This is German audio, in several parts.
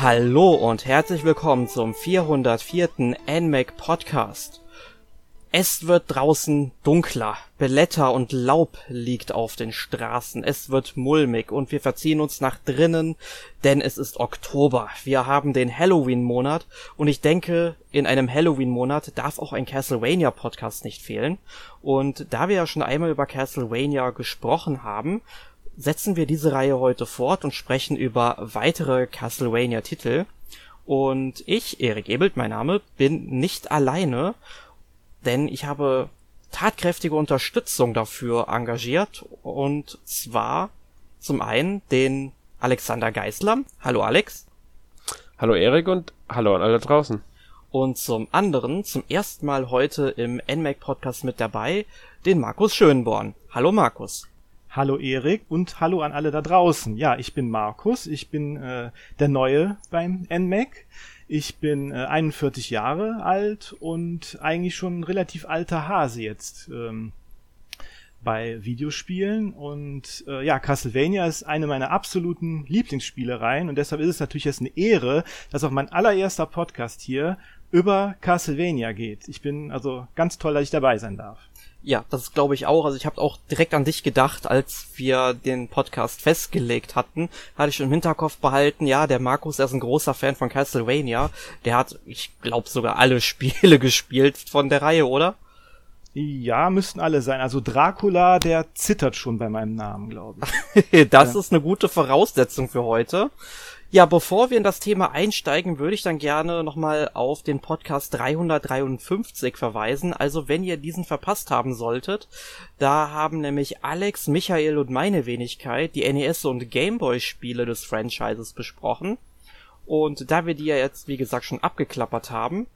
Hallo und herzlich willkommen zum 404. NMAC Podcast. Es wird draußen dunkler, Blätter und Laub liegt auf den Straßen, es wird mulmig und wir verziehen uns nach drinnen, denn es ist Oktober. Wir haben den Halloween-Monat und ich denke, in einem Halloween-Monat darf auch ein Castlevania-Podcast nicht fehlen. Und da wir ja schon einmal über Castlevania gesprochen haben, setzen wir diese Reihe heute fort und sprechen über weitere Castlevania-Titel. Und ich, Erik Ebelt, mein Name, bin nicht alleine, denn ich habe tatkräftige Unterstützung dafür engagiert. Und zwar zum einen den Alexander Geisler. Hallo Alex. Hallo Erik und hallo an alle draußen. Und zum anderen, zum ersten Mal heute im NMAC Podcast mit dabei, den Markus Schönborn. Hallo Markus. Hallo Erik und hallo an alle da draußen. Ja, ich bin Markus, ich bin äh, der Neue beim NMAC. Ich bin äh, 41 Jahre alt und eigentlich schon ein relativ alter Hase jetzt ähm, bei Videospielen. Und äh, ja, Castlevania ist eine meiner absoluten Lieblingsspielereien und deshalb ist es natürlich jetzt eine Ehre, dass auch mein allererster Podcast hier über Castlevania geht. Ich bin also ganz toll, dass ich dabei sein darf. Ja, das glaube ich auch. Also ich habe auch direkt an dich gedacht, als wir den Podcast festgelegt hatten. Hatte ich schon im Hinterkopf behalten, ja, der Markus, der ist ein großer Fan von Castlevania. Der hat, ich glaube, sogar alle Spiele gespielt von der Reihe, oder? Ja, müssten alle sein. Also Dracula, der zittert schon bei meinem Namen, glaube ich. das ja. ist eine gute Voraussetzung für heute. Ja, bevor wir in das Thema einsteigen, würde ich dann gerne nochmal auf den Podcast 353 verweisen. Also wenn ihr diesen verpasst haben solltet, da haben nämlich Alex, Michael und meine Wenigkeit die NES und Gameboy Spiele des Franchises besprochen. Und da wir die ja jetzt, wie gesagt, schon abgeklappert haben,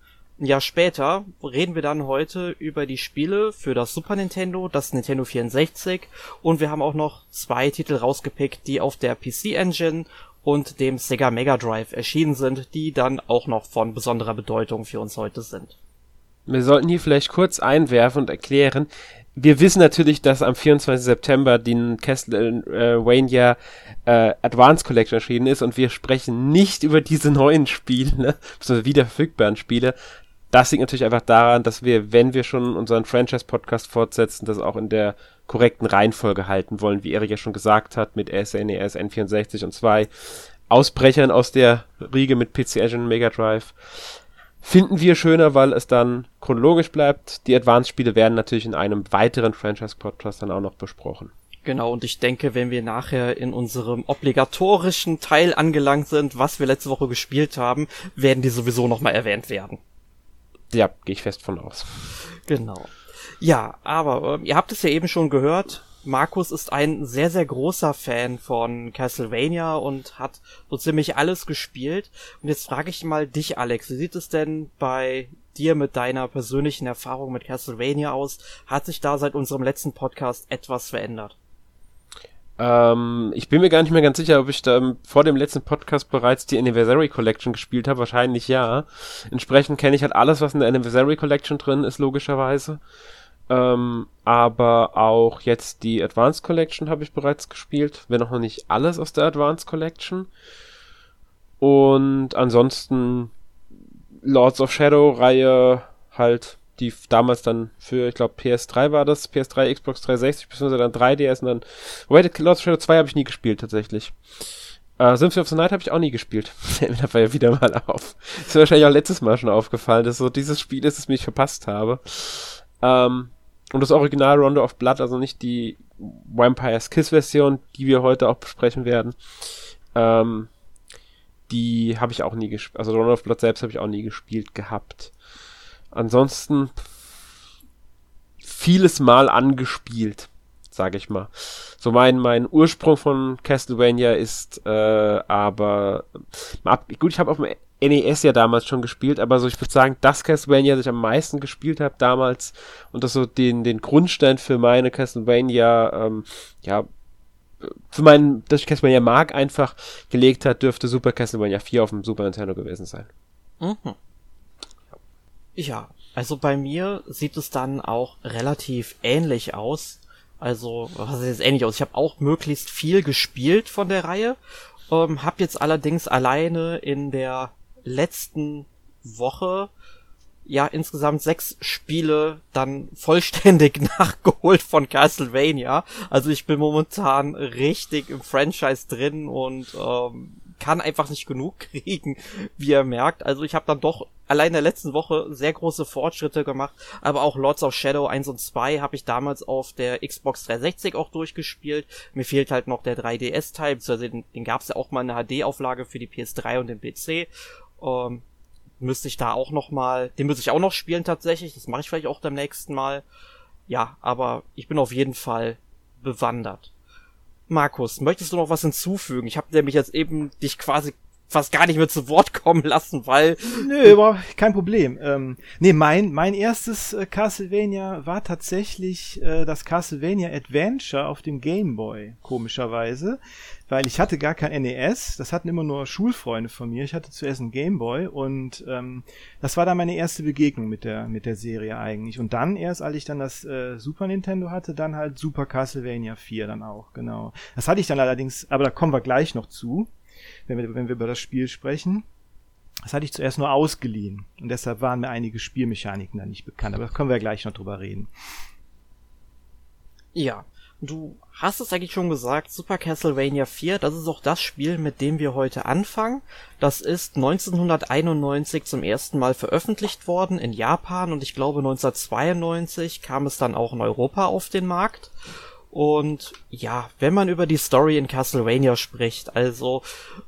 ein Jahr später reden wir dann heute über die Spiele für das Super Nintendo, das Nintendo 64 und wir haben auch noch zwei Titel rausgepickt, die auf der PC Engine und dem Sega Mega Drive erschienen sind, die dann auch noch von besonderer Bedeutung für uns heute sind. Wir sollten hier vielleicht kurz einwerfen und erklären, wir wissen natürlich, dass am 24. September die Castlevania äh, Advance Collection erschienen ist und wir sprechen nicht über diese neuen Spiele, also wieder verfügbaren Spiele. Das liegt natürlich einfach daran, dass wir, wenn wir schon unseren Franchise-Podcast fortsetzen, das auch in der korrekten Reihenfolge halten wollen, wie Erik ja schon gesagt hat, mit SNES, N64 und zwei Ausbrechern aus der Riege mit PC Engine und Mega Drive. Finden wir schöner, weil es dann chronologisch bleibt. Die Advanced-Spiele werden natürlich in einem weiteren Franchise-Podcast dann auch noch besprochen. Genau, und ich denke, wenn wir nachher in unserem obligatorischen Teil angelangt sind, was wir letzte Woche gespielt haben, werden die sowieso nochmal erwähnt werden. Ja, gehe ich fest von aus. Genau. Ja, aber äh, ihr habt es ja eben schon gehört. Markus ist ein sehr, sehr großer Fan von Castlevania und hat so ziemlich alles gespielt. Und jetzt frage ich mal dich, Alex, wie sieht es denn bei dir mit deiner persönlichen Erfahrung mit Castlevania aus? Hat sich da seit unserem letzten Podcast etwas verändert? Ähm, ich bin mir gar nicht mehr ganz sicher, ob ich da vor dem letzten Podcast bereits die Anniversary Collection gespielt habe. Wahrscheinlich ja. Entsprechend kenne ich halt alles, was in der Anniversary Collection drin ist, logischerweise. Ähm, aber auch jetzt die Advanced Collection habe ich bereits gespielt, wenn auch noch nicht alles aus der Advanced Collection. Und ansonsten Lords of Shadow Reihe halt, die damals dann für, ich glaube, PS3 war das, PS3, Xbox 360, beziehungsweise dann 3DS und dann. Wobei, Lords of Shadow 2 habe ich nie gespielt, tatsächlich. Uh, Symphony of the Night habe ich auch nie gespielt. Fällt mir ja wieder mal auf. Ist mir wahrscheinlich auch letztes Mal schon aufgefallen, dass so dieses Spiel ist, das mich verpasst habe. Ähm, und das Original Rondo of Blood, also nicht die Vampire's Kiss Version, die wir heute auch besprechen werden. Ähm, die habe ich auch nie gespielt. Also Rondo of Blood selbst habe ich auch nie gespielt gehabt. Ansonsten vieles Mal angespielt, sage ich mal. So mein mein Ursprung von Castlevania ist äh, aber gut, ich habe auf dem NES ja damals schon gespielt, aber so ich würde sagen, das Castlevania, das ich am meisten gespielt habe damals und das so den, den Grundstein für meine Castlevania, ähm, ja, für meinen, dass ich Castlevania mag, einfach gelegt hat, dürfte Super Castlevania 4 auf dem Super Nintendo gewesen sein. Mhm. Ja, also bei mir sieht es dann auch relativ ähnlich aus. Also, was ist jetzt ähnlich aus? Ich habe auch möglichst viel gespielt von der Reihe Ähm, hab jetzt allerdings alleine in der letzten Woche ja insgesamt sechs Spiele dann vollständig nachgeholt von Castlevania. Also ich bin momentan richtig im Franchise drin und ähm, kann einfach nicht genug kriegen, wie ihr merkt. Also ich habe dann doch allein in der letzten Woche sehr große Fortschritte gemacht, aber auch Lords of Shadow 1 und 2 habe ich damals auf der Xbox 360 auch durchgespielt. Mir fehlt halt noch der 3DS-Teil, beziehungsweise den, den gab es ja auch mal eine HD-Auflage für die PS3 und den PC. Ähm, müsste ich da auch noch mal, den müsste ich auch noch spielen tatsächlich. Das mache ich vielleicht auch beim nächsten Mal. Ja, aber ich bin auf jeden Fall bewandert. Markus, möchtest du noch was hinzufügen? Ich habe nämlich jetzt eben dich quasi fast gar nicht mehr zu Wort kommen lassen, weil. Nö, aber kein Problem. Ähm, nee, mein, mein erstes äh, Castlevania war tatsächlich äh, das Castlevania Adventure auf dem Game Boy, komischerweise. Weil ich hatte gar kein NES, das hatten immer nur Schulfreunde von mir. Ich hatte zuerst ein Game Boy und ähm, das war dann meine erste Begegnung mit der, mit der Serie eigentlich. Und dann erst, als ich dann das äh, Super Nintendo hatte, dann halt Super Castlevania 4 dann auch, genau. Das hatte ich dann allerdings, aber da kommen wir gleich noch zu wenn wir, wenn wir über das Spiel sprechen. Das hatte ich zuerst nur ausgeliehen und deshalb waren mir einige Spielmechaniken da nicht bekannt, aber da können wir ja gleich noch drüber reden. Ja, du hast es eigentlich schon gesagt, Super Castlevania 4, das ist auch das Spiel, mit dem wir heute anfangen. Das ist 1991 zum ersten Mal veröffentlicht worden in Japan und ich glaube 1992 kam es dann auch in Europa auf den Markt. Und ja, wenn man über die Story in Castlevania spricht, also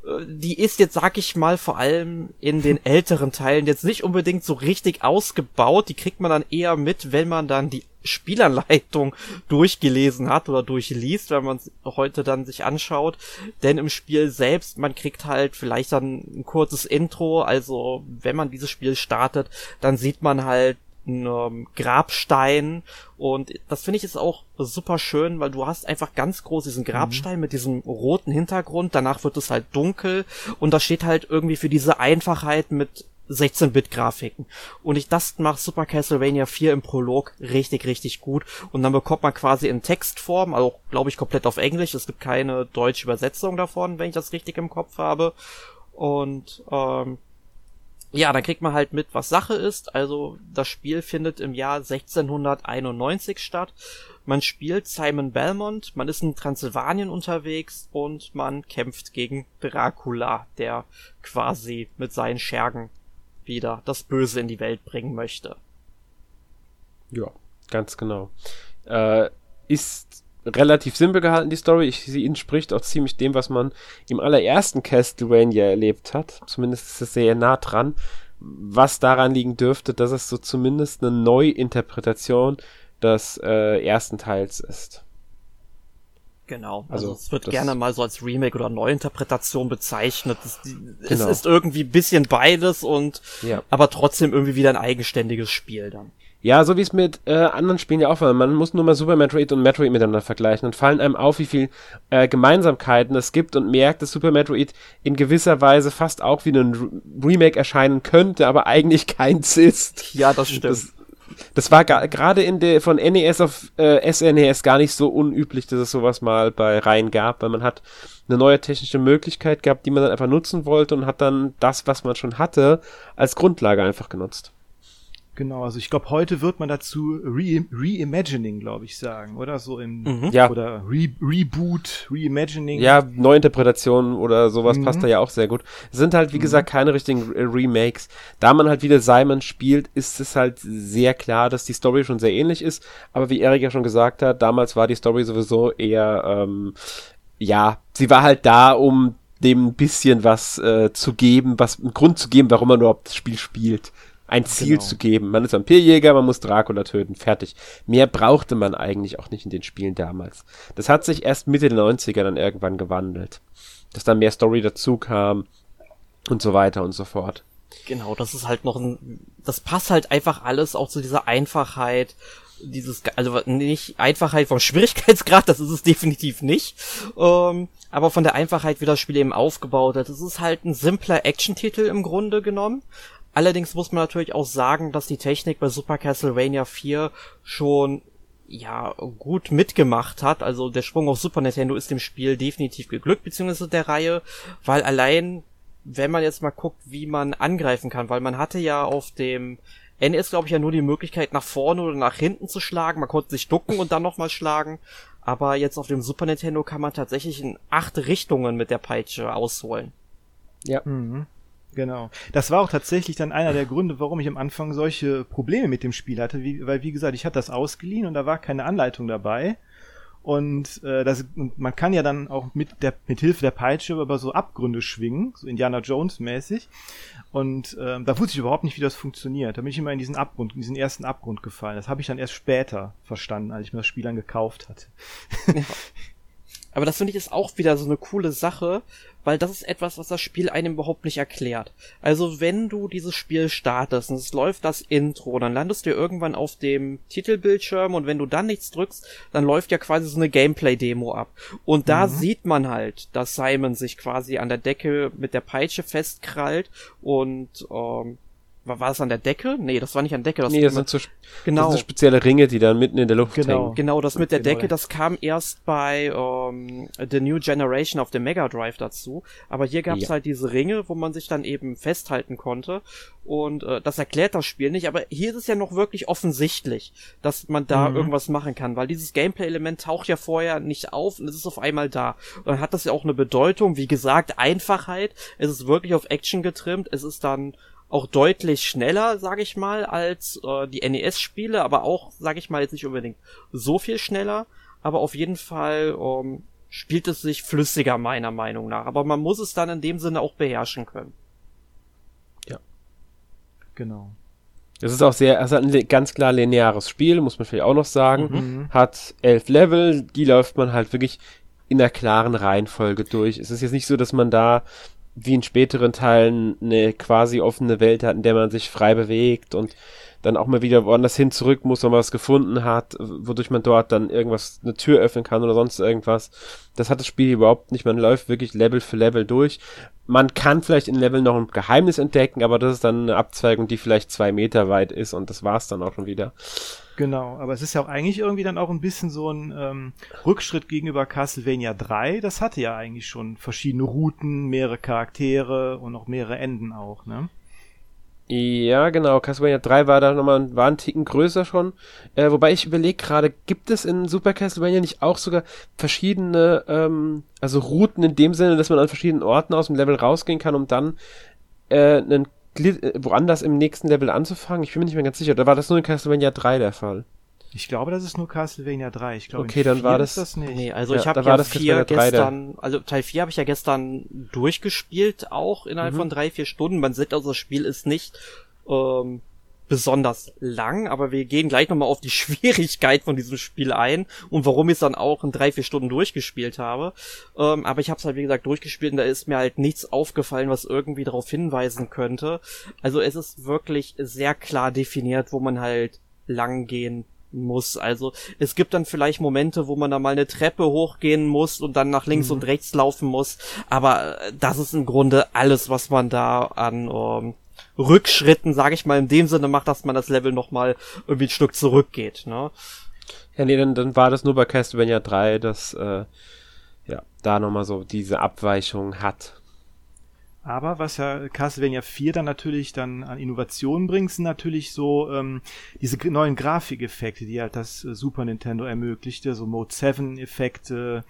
äh, die ist jetzt, sag ich mal, vor allem in den älteren Teilen jetzt nicht unbedingt so richtig ausgebaut. Die kriegt man dann eher mit, wenn man dann die Spielanleitung durchgelesen hat oder durchliest, wenn man es heute dann sich anschaut. Denn im Spiel selbst, man kriegt halt vielleicht dann ein kurzes Intro. Also wenn man dieses Spiel startet, dann sieht man halt ähm, Grabstein und das finde ich ist auch super schön, weil du hast einfach ganz groß diesen Grabstein mhm. mit diesem roten Hintergrund, danach wird es halt dunkel und das steht halt irgendwie für diese Einfachheit mit 16-Bit-Grafiken. Und ich das macht Super Castlevania 4 im Prolog richtig, richtig gut. Und dann bekommt man quasi in Textform, also glaube ich komplett auf Englisch, es gibt keine deutsche Übersetzung davon, wenn ich das richtig im Kopf habe. Und ähm, ja, dann kriegt man halt mit, was Sache ist. Also das Spiel findet im Jahr 1691 statt. Man spielt Simon Belmont, man ist in Transsilvanien unterwegs und man kämpft gegen Dracula, der quasi mit seinen Schergen wieder das Böse in die Welt bringen möchte. Ja, ganz genau. Äh, ist relativ simpel gehalten, die Story. Ich, sie entspricht auch ziemlich dem, was man im allerersten Castlevania erlebt hat. Zumindest ist es sehr nah dran. Was daran liegen dürfte, dass es so zumindest eine Neuinterpretation des äh, ersten Teils ist. Genau, also, also es wird gerne mal so als Remake oder Neuinterpretation bezeichnet. Es, es genau. ist irgendwie ein bisschen beides und ja. aber trotzdem irgendwie wieder ein eigenständiges Spiel dann. Ja, so wie es mit äh, anderen Spielen ja auch war. Man muss nur mal Super Metroid und Metroid miteinander vergleichen. Dann fallen einem auf, wie viel äh, Gemeinsamkeiten es gibt und merkt, dass Super Metroid in gewisser Weise fast auch wie ein Remake erscheinen könnte, aber eigentlich keins ist. Ja, das stimmt. Das, das war gerade in der von NES auf äh, SNES gar nicht so unüblich, dass es sowas mal bei Reihen gab, weil man hat eine neue technische Möglichkeit gehabt, die man dann einfach nutzen wollte und hat dann das, was man schon hatte, als Grundlage einfach genutzt. Genau, also ich glaube, heute wird man dazu Reimagining, Re glaube ich, sagen, oder so im mhm. ja. oder Re Reboot, Reimagining. Ja, Neuinterpretationen oder sowas mhm. passt da ja auch sehr gut. Es sind halt, wie mhm. gesagt, keine richtigen Remakes. Da man halt wieder Simon spielt, ist es halt sehr klar, dass die Story schon sehr ähnlich ist. Aber wie Erik ja schon gesagt hat, damals war die Story sowieso eher, ähm, ja, sie war halt da, um dem ein bisschen was äh, zu geben, was einen Grund zu geben, warum man überhaupt das Spiel spielt ein Ziel genau. zu geben. Man ist Vampirjäger, man muss Dracula töten, fertig. Mehr brauchte man eigentlich auch nicht in den Spielen damals. Das hat sich erst Mitte der 90er dann irgendwann gewandelt. Dass dann mehr Story dazu kam und so weiter und so fort. Genau, das ist halt noch ein, das passt halt einfach alles auch zu dieser Einfachheit, dieses, also nicht Einfachheit vom Schwierigkeitsgrad, das ist es definitiv nicht, ähm, aber von der Einfachheit, wie das Spiel eben aufgebaut ist. Es ist halt ein simpler Action-Titel im Grunde genommen, Allerdings muss man natürlich auch sagen, dass die Technik bei Super Castlevania 4 schon ja gut mitgemacht hat. Also der Sprung auf Super Nintendo ist dem Spiel definitiv geglückt, beziehungsweise der Reihe, weil allein, wenn man jetzt mal guckt, wie man angreifen kann, weil man hatte ja auf dem NES, glaube ich, ja nur die Möglichkeit, nach vorne oder nach hinten zu schlagen. Man konnte sich ducken und dann nochmal schlagen. Aber jetzt auf dem Super Nintendo kann man tatsächlich in acht Richtungen mit der Peitsche ausholen. Ja. Mhm. Genau. Das war auch tatsächlich dann einer der Gründe, warum ich am Anfang solche Probleme mit dem Spiel hatte, wie, weil wie gesagt, ich hatte das ausgeliehen und da war keine Anleitung dabei. Und äh, das, und man kann ja dann auch mit der mit Hilfe der Peitsche über so Abgründe schwingen, so Indiana Jones mäßig. Und äh, da wusste ich überhaupt nicht, wie das funktioniert. Da bin ich immer in diesen Abgrund, in diesen ersten Abgrund gefallen. Das habe ich dann erst später verstanden, als ich mir das Spiel dann gekauft hatte. Aber das finde ich ist auch wieder so eine coole Sache, weil das ist etwas, was das Spiel einem überhaupt nicht erklärt. Also wenn du dieses Spiel startest und es läuft das Intro, dann landest du irgendwann auf dem Titelbildschirm und wenn du dann nichts drückst, dann läuft ja quasi so eine Gameplay-Demo ab. Und da mhm. sieht man halt, dass Simon sich quasi an der Decke mit der Peitsche festkrallt und ähm, war, war das an der Decke? Nee, das war nicht an der Decke. Das nee, das sind, so, genau. das sind spezielle Ringe, die dann mitten in der Luft genau. hängen. Genau, das mit der genau. Decke, das kam erst bei ähm, The New Generation auf dem Mega Drive dazu. Aber hier gab es ja. halt diese Ringe, wo man sich dann eben festhalten konnte. Und äh, das erklärt das Spiel nicht. Aber hier ist es ja noch wirklich offensichtlich, dass man da mhm. irgendwas machen kann. Weil dieses Gameplay-Element taucht ja vorher nicht auf und es ist auf einmal da. Und dann hat das ja auch eine Bedeutung. Wie gesagt, Einfachheit. Es ist wirklich auf Action getrimmt. Es ist dann auch deutlich schneller, sage ich mal, als äh, die NES-Spiele, aber auch, sage ich mal, jetzt nicht unbedingt so viel schneller, aber auf jeden Fall ähm, spielt es sich flüssiger meiner Meinung nach. Aber man muss es dann in dem Sinne auch beherrschen können. Ja. Genau. Es ist auch sehr, es hat ein ganz klar lineares Spiel, muss man vielleicht auch noch sagen. Mhm. Hat elf Level, die läuft man halt wirklich in der klaren Reihenfolge durch. Es ist jetzt nicht so, dass man da wie in späteren Teilen eine quasi offene Welt hat, in der man sich frei bewegt und dann auch mal wieder woanders hin zurück muss, wenn man was gefunden hat, wodurch man dort dann irgendwas, eine Tür öffnen kann oder sonst irgendwas. Das hat das Spiel überhaupt nicht. Man läuft wirklich Level für Level durch. Man kann vielleicht in Level noch ein Geheimnis entdecken, aber das ist dann eine Abzweigung, die vielleicht zwei Meter weit ist und das war's dann auch schon wieder. Genau, aber es ist ja auch eigentlich irgendwie dann auch ein bisschen so ein ähm, Rückschritt gegenüber Castlevania 3. Das hatte ja eigentlich schon verschiedene Routen, mehrere Charaktere und noch mehrere Enden auch, ne? Ja, genau. Castlevania 3 war da nochmal war ein Ticken größer schon. Äh, wobei ich überlege gerade, gibt es in Super Castlevania nicht auch sogar verschiedene, ähm, also Routen in dem Sinne, dass man an verschiedenen Orten aus dem Level rausgehen kann, um dann äh, einen woanders im nächsten Level anzufangen? Ich bin mir nicht mehr ganz sicher. Da war das nur in Castlevania 3 der Fall? Ich glaube, das ist nur Castlevania 3. Ich glaube, okay, dann war das, das nicht. Nee, also ja, ich habe ja vier gestern, also Teil 4 habe ich ja gestern durchgespielt, auch innerhalb mhm. von drei, vier Stunden. Man sieht also, das Spiel ist nicht ähm, besonders lang, aber wir gehen gleich nochmal auf die Schwierigkeit von diesem Spiel ein und warum ich es dann auch in drei, vier Stunden durchgespielt habe. Ähm, aber ich habe es halt, wie gesagt, durchgespielt und da ist mir halt nichts aufgefallen, was irgendwie darauf hinweisen könnte. Also es ist wirklich sehr klar definiert, wo man halt lang gehen muss. Also es gibt dann vielleicht Momente, wo man da mal eine Treppe hochgehen muss und dann nach links mhm. und rechts laufen muss. Aber das ist im Grunde alles, was man da an ähm, Rückschritten, sage ich mal, in dem Sinne macht, dass man das Level nochmal irgendwie ein Stück zurückgeht, ne? Ja, nee, dann, dann war das nur bei Castlevania 3, dass äh, ja, da nochmal so diese Abweichung hat. Aber was ja Castlevania 4 dann natürlich dann an Innovationen bringt, sind natürlich so ähm, diese neuen Grafikeffekte, die halt das äh, Super Nintendo ermöglichte, so Mode 7 Effekte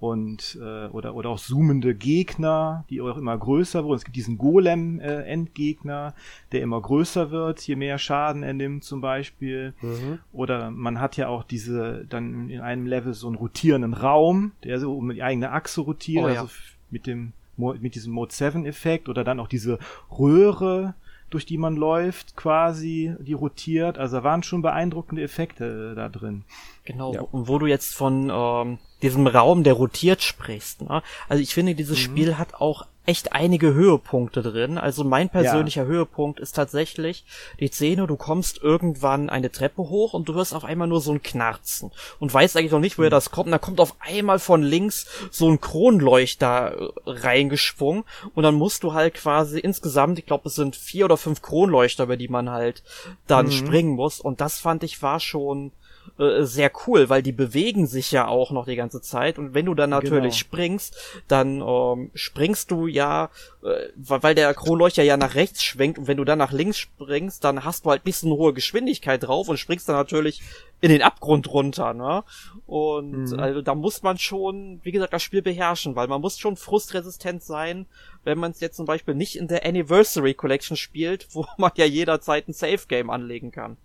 und äh, oder oder auch zoomende Gegner, die auch immer größer wurden. Es gibt diesen Golem-Endgegner, äh, der immer größer wird, je mehr Schaden er nimmt zum Beispiel. Mhm. Oder man hat ja auch diese dann in einem Level so einen rotierenden Raum, der so um die eigene Achse rotiert, oh, ja. also mit dem mit diesem Mode 7 Effekt oder dann auch diese Röhre, durch die man läuft, quasi, die rotiert. Also da waren schon beeindruckende Effekte äh, da drin. Genau, ja. und wo du jetzt von ähm, diesem Raum, der rotiert, sprichst. Ne? Also ich finde, dieses mhm. Spiel hat auch echt einige Höhepunkte drin. Also mein persönlicher ja. Höhepunkt ist tatsächlich die Szene, du kommst irgendwann eine Treppe hoch und du hörst auf einmal nur so ein Knarzen und weißt eigentlich noch nicht, woher mhm. das kommt. Und da kommt auf einmal von links so ein Kronleuchter äh, reingeschwungen und dann musst du halt quasi insgesamt, ich glaube, es sind vier oder fünf Kronleuchter, über die man halt dann mhm. springen muss. Und das fand ich war schon äh, sehr cool, weil die bewegen sich ja auch noch die ganze Zeit und wenn du dann natürlich genau. springst, dann ähm, springst du ja, äh, weil der Kronleuchter ja nach rechts schwenkt und wenn du dann nach links springst, dann hast du halt bisschen hohe Geschwindigkeit drauf und springst dann natürlich in den Abgrund runter, ne? Und mhm. also da muss man schon, wie gesagt, das Spiel beherrschen, weil man muss schon frustresistent sein, wenn man es jetzt zum Beispiel nicht in der Anniversary Collection spielt, wo man ja jederzeit ein Safe Game anlegen kann.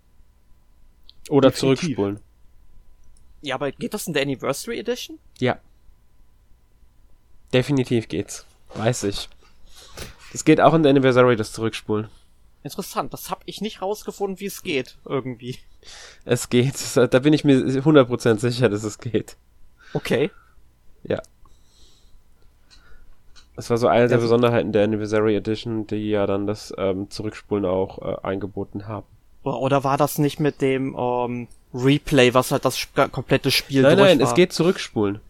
Oder Definitiv. zurückspulen. Ja, aber geht das in der Anniversary Edition? Ja. Definitiv geht's. Weiß ich. Das geht auch in der Anniversary, das Zurückspulen. Interessant, das habe ich nicht rausgefunden, wie es geht, irgendwie. Es geht, da bin ich mir 100% sicher, dass es geht. Okay. Ja. Das war so eine der Besonderheiten der Anniversary Edition, die ja dann das ähm, Zurückspulen auch äh, eingebunden haben. Oder war das nicht mit dem ähm, Replay, was halt das komplette Spiel Nein, nein, war? es geht zurückspulen.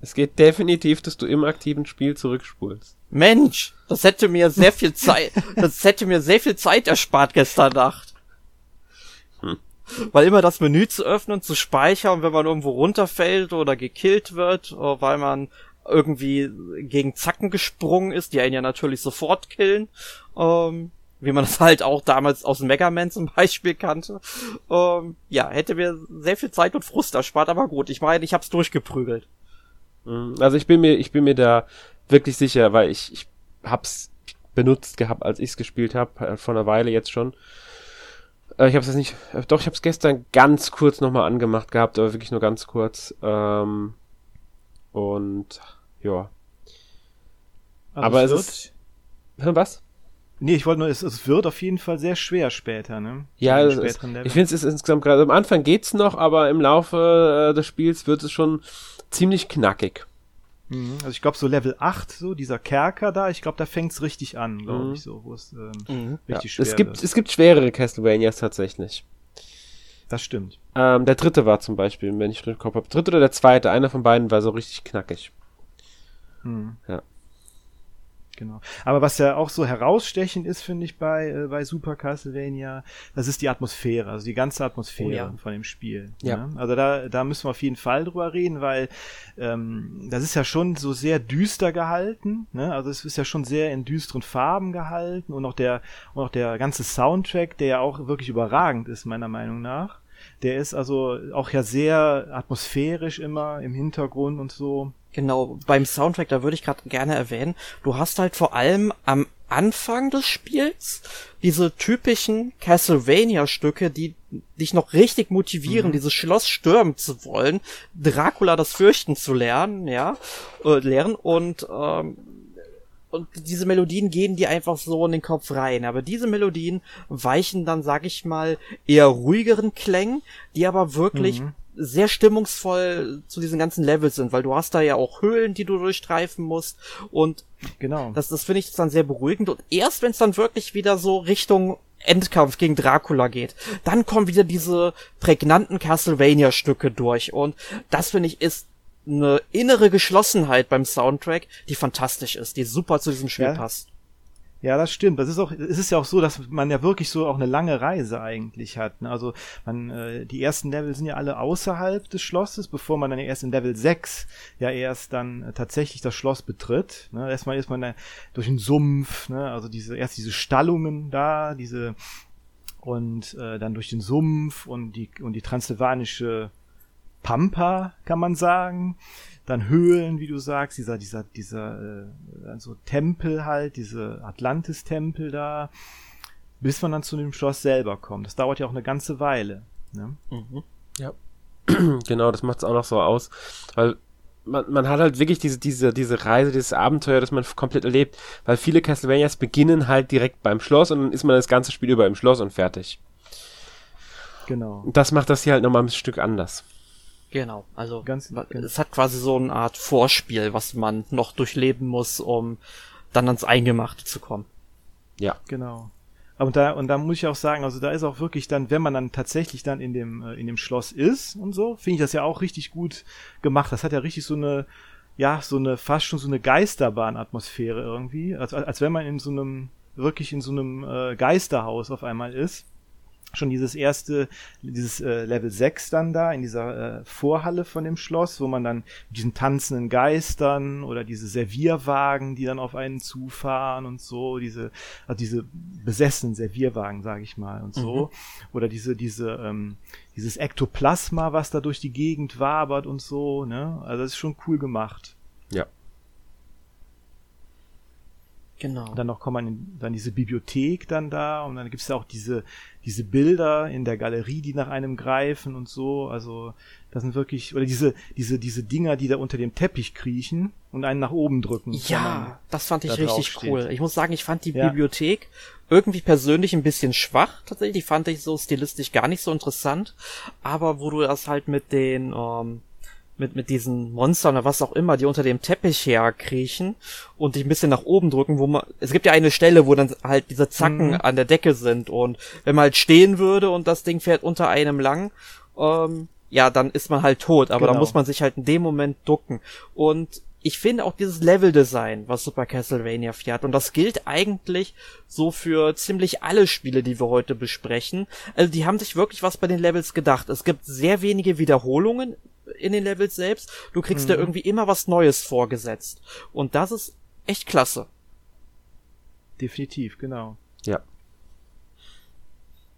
Es geht definitiv, dass du im aktiven Spiel zurückspulst. Mensch, das hätte mir sehr viel Zeit, das hätte mir sehr viel Zeit erspart gestern Nacht. Hm. Weil immer das Menü zu öffnen, zu speichern, wenn man irgendwo runterfällt oder gekillt wird, weil man irgendwie gegen Zacken gesprungen ist, die einen ja natürlich sofort killen. Ähm, wie man das halt auch damals aus Mega Man zum Beispiel kannte. Ähm, ja, hätte mir sehr viel Zeit und Frust erspart, aber gut, ich meine, ich hab's durchgeprügelt. Mhm. Also ich bin mir, ich bin mir da wirklich sicher, weil ich, ich hab's benutzt gehabt, als ich's gespielt habe, äh, vor einer Weile jetzt schon. Äh, ich hab's jetzt nicht, äh, doch, ich hab's gestern ganz kurz nochmal angemacht gehabt, aber wirklich nur ganz kurz. Ähm, und ja. Also aber es, es ist. Was? Nee, ich wollte nur, es, es wird auf jeden Fall sehr schwer später, ne? Ja, es, ich finde es ist insgesamt gerade am Anfang geht's noch, aber im Laufe äh, des Spiels wird es schon ziemlich knackig. Mhm. Also ich glaube so Level 8, so dieser Kerker da, ich glaube, da fängt's richtig an, glaube mhm. ich, so, wo es ähm, mhm. richtig ja. schwer es gibt, wird. Es gibt schwerere Castlevanias tatsächlich. Das stimmt. Ähm, der dritte war zum Beispiel, wenn ich den Kopf habe. Dritte oder der zweite, einer von beiden war so richtig knackig. Mhm. Ja. Genau. Aber was ja auch so herausstechend ist, finde ich, bei, äh, bei Super Castlevania, das ist die Atmosphäre, also die ganze Atmosphäre oh, ja. von dem Spiel. Ja. Ne? Also da, da müssen wir auf jeden Fall drüber reden, weil ähm, das ist ja schon so sehr düster gehalten, ne? Also es ist ja schon sehr in düsteren Farben gehalten und auch der, und auch der ganze Soundtrack, der ja auch wirklich überragend ist, meiner Meinung nach. Der ist also auch ja sehr atmosphärisch immer im Hintergrund und so. Genau, beim Soundtrack, da würde ich gerade gerne erwähnen, du hast halt vor allem am Anfang des Spiels diese typischen Castlevania-Stücke, die dich noch richtig motivieren, mhm. dieses Schloss stürmen zu wollen, Dracula das Fürchten zu lernen, ja, äh, lernen und ähm, und diese Melodien gehen dir einfach so in den Kopf rein. Aber diese Melodien weichen dann, sag ich mal, eher ruhigeren Klängen, die aber wirklich mhm sehr stimmungsvoll zu diesen ganzen Levels sind, weil du hast da ja auch Höhlen, die du durchstreifen musst und genau. Das, das finde ich dann sehr beruhigend und erst wenn es dann wirklich wieder so Richtung Endkampf gegen Dracula geht, dann kommen wieder diese prägnanten Castlevania-Stücke durch und das finde ich ist eine innere Geschlossenheit beim Soundtrack, die fantastisch ist, die super zu diesem Spiel ja. passt. Ja, das stimmt. Das ist auch, es ist ja auch so, dass man ja wirklich so auch eine lange Reise eigentlich hat. Ne? Also man, äh, die ersten Level sind ja alle außerhalb des Schlosses, bevor man dann erst in Level 6 ja erst dann äh, tatsächlich das Schloss betritt. Ne? Erstmal ist man durch den Sumpf, ne? also diese erst diese Stallungen da, diese und äh, dann durch den Sumpf und die und die transsilvanische Pampa, kann man sagen dann Höhlen, wie du sagst, dieser, dieser, dieser, äh, also Tempel halt, diese Atlantis-Tempel da, bis man dann zu dem Schloss selber kommt. Das dauert ja auch eine ganze Weile. Ne? Mhm. Ja. genau, das macht es auch noch so aus, weil man, man hat halt wirklich diese, diese, diese Reise, dieses Abenteuer, das man komplett erlebt, weil viele Castlevanias beginnen halt direkt beim Schloss und dann ist man das ganze Spiel über im Schloss und fertig. Genau. Und das macht das hier halt nochmal ein Stück anders. Genau, also ganz, es hat quasi so eine Art Vorspiel, was man noch durchleben muss, um dann ans Eingemachte zu kommen. Ja. Genau. Und da, und da muss ich auch sagen, also da ist auch wirklich dann, wenn man dann tatsächlich dann in dem, äh, in dem Schloss ist und so, finde ich das ja auch richtig gut gemacht. Das hat ja richtig so eine, ja, so eine, fast schon so eine Geisterbahn-Atmosphäre irgendwie. Als, als wenn man in so einem, wirklich in so einem äh, Geisterhaus auf einmal ist. Schon dieses erste, dieses äh, Level 6 dann da in dieser äh, Vorhalle von dem Schloss, wo man dann mit diesen tanzenden Geistern oder diese Servierwagen, die dann auf einen zufahren und so, diese, also diese besessenen Servierwagen, sage ich mal, und so. Mhm. Oder diese, diese, ähm, dieses Ektoplasma, was da durch die Gegend wabert und so, ne? Also das ist schon cool gemacht. Ja. Genau. Und dann noch kommt man in, dann diese Bibliothek dann da und dann gibt's ja auch diese, diese Bilder in der Galerie, die nach einem greifen und so. Also das sind wirklich, oder diese, diese, diese Dinger, die da unter dem Teppich kriechen und einen nach oben drücken. Ja, das fand ich da richtig cool. Ich muss sagen, ich fand die ja. Bibliothek irgendwie persönlich ein bisschen schwach, tatsächlich. Die fand ich so stilistisch gar nicht so interessant. Aber wo du das halt mit den, ähm, mit, mit diesen Monstern oder was auch immer, die unter dem Teppich herkriechen und dich ein bisschen nach oben drücken, wo man, es gibt ja eine Stelle, wo dann halt diese Zacken mhm. an der Decke sind und wenn man halt stehen würde und das Ding fährt unter einem lang, ähm, ja, dann ist man halt tot, aber genau. da muss man sich halt in dem Moment ducken und ich finde auch dieses Leveldesign, was Super Castlevania fährt, und das gilt eigentlich so für ziemlich alle Spiele, die wir heute besprechen. Also die haben sich wirklich was bei den Levels gedacht. Es gibt sehr wenige Wiederholungen in den Levels selbst. Du kriegst mhm. da irgendwie immer was Neues vorgesetzt. Und das ist echt klasse. Definitiv, genau. Ja.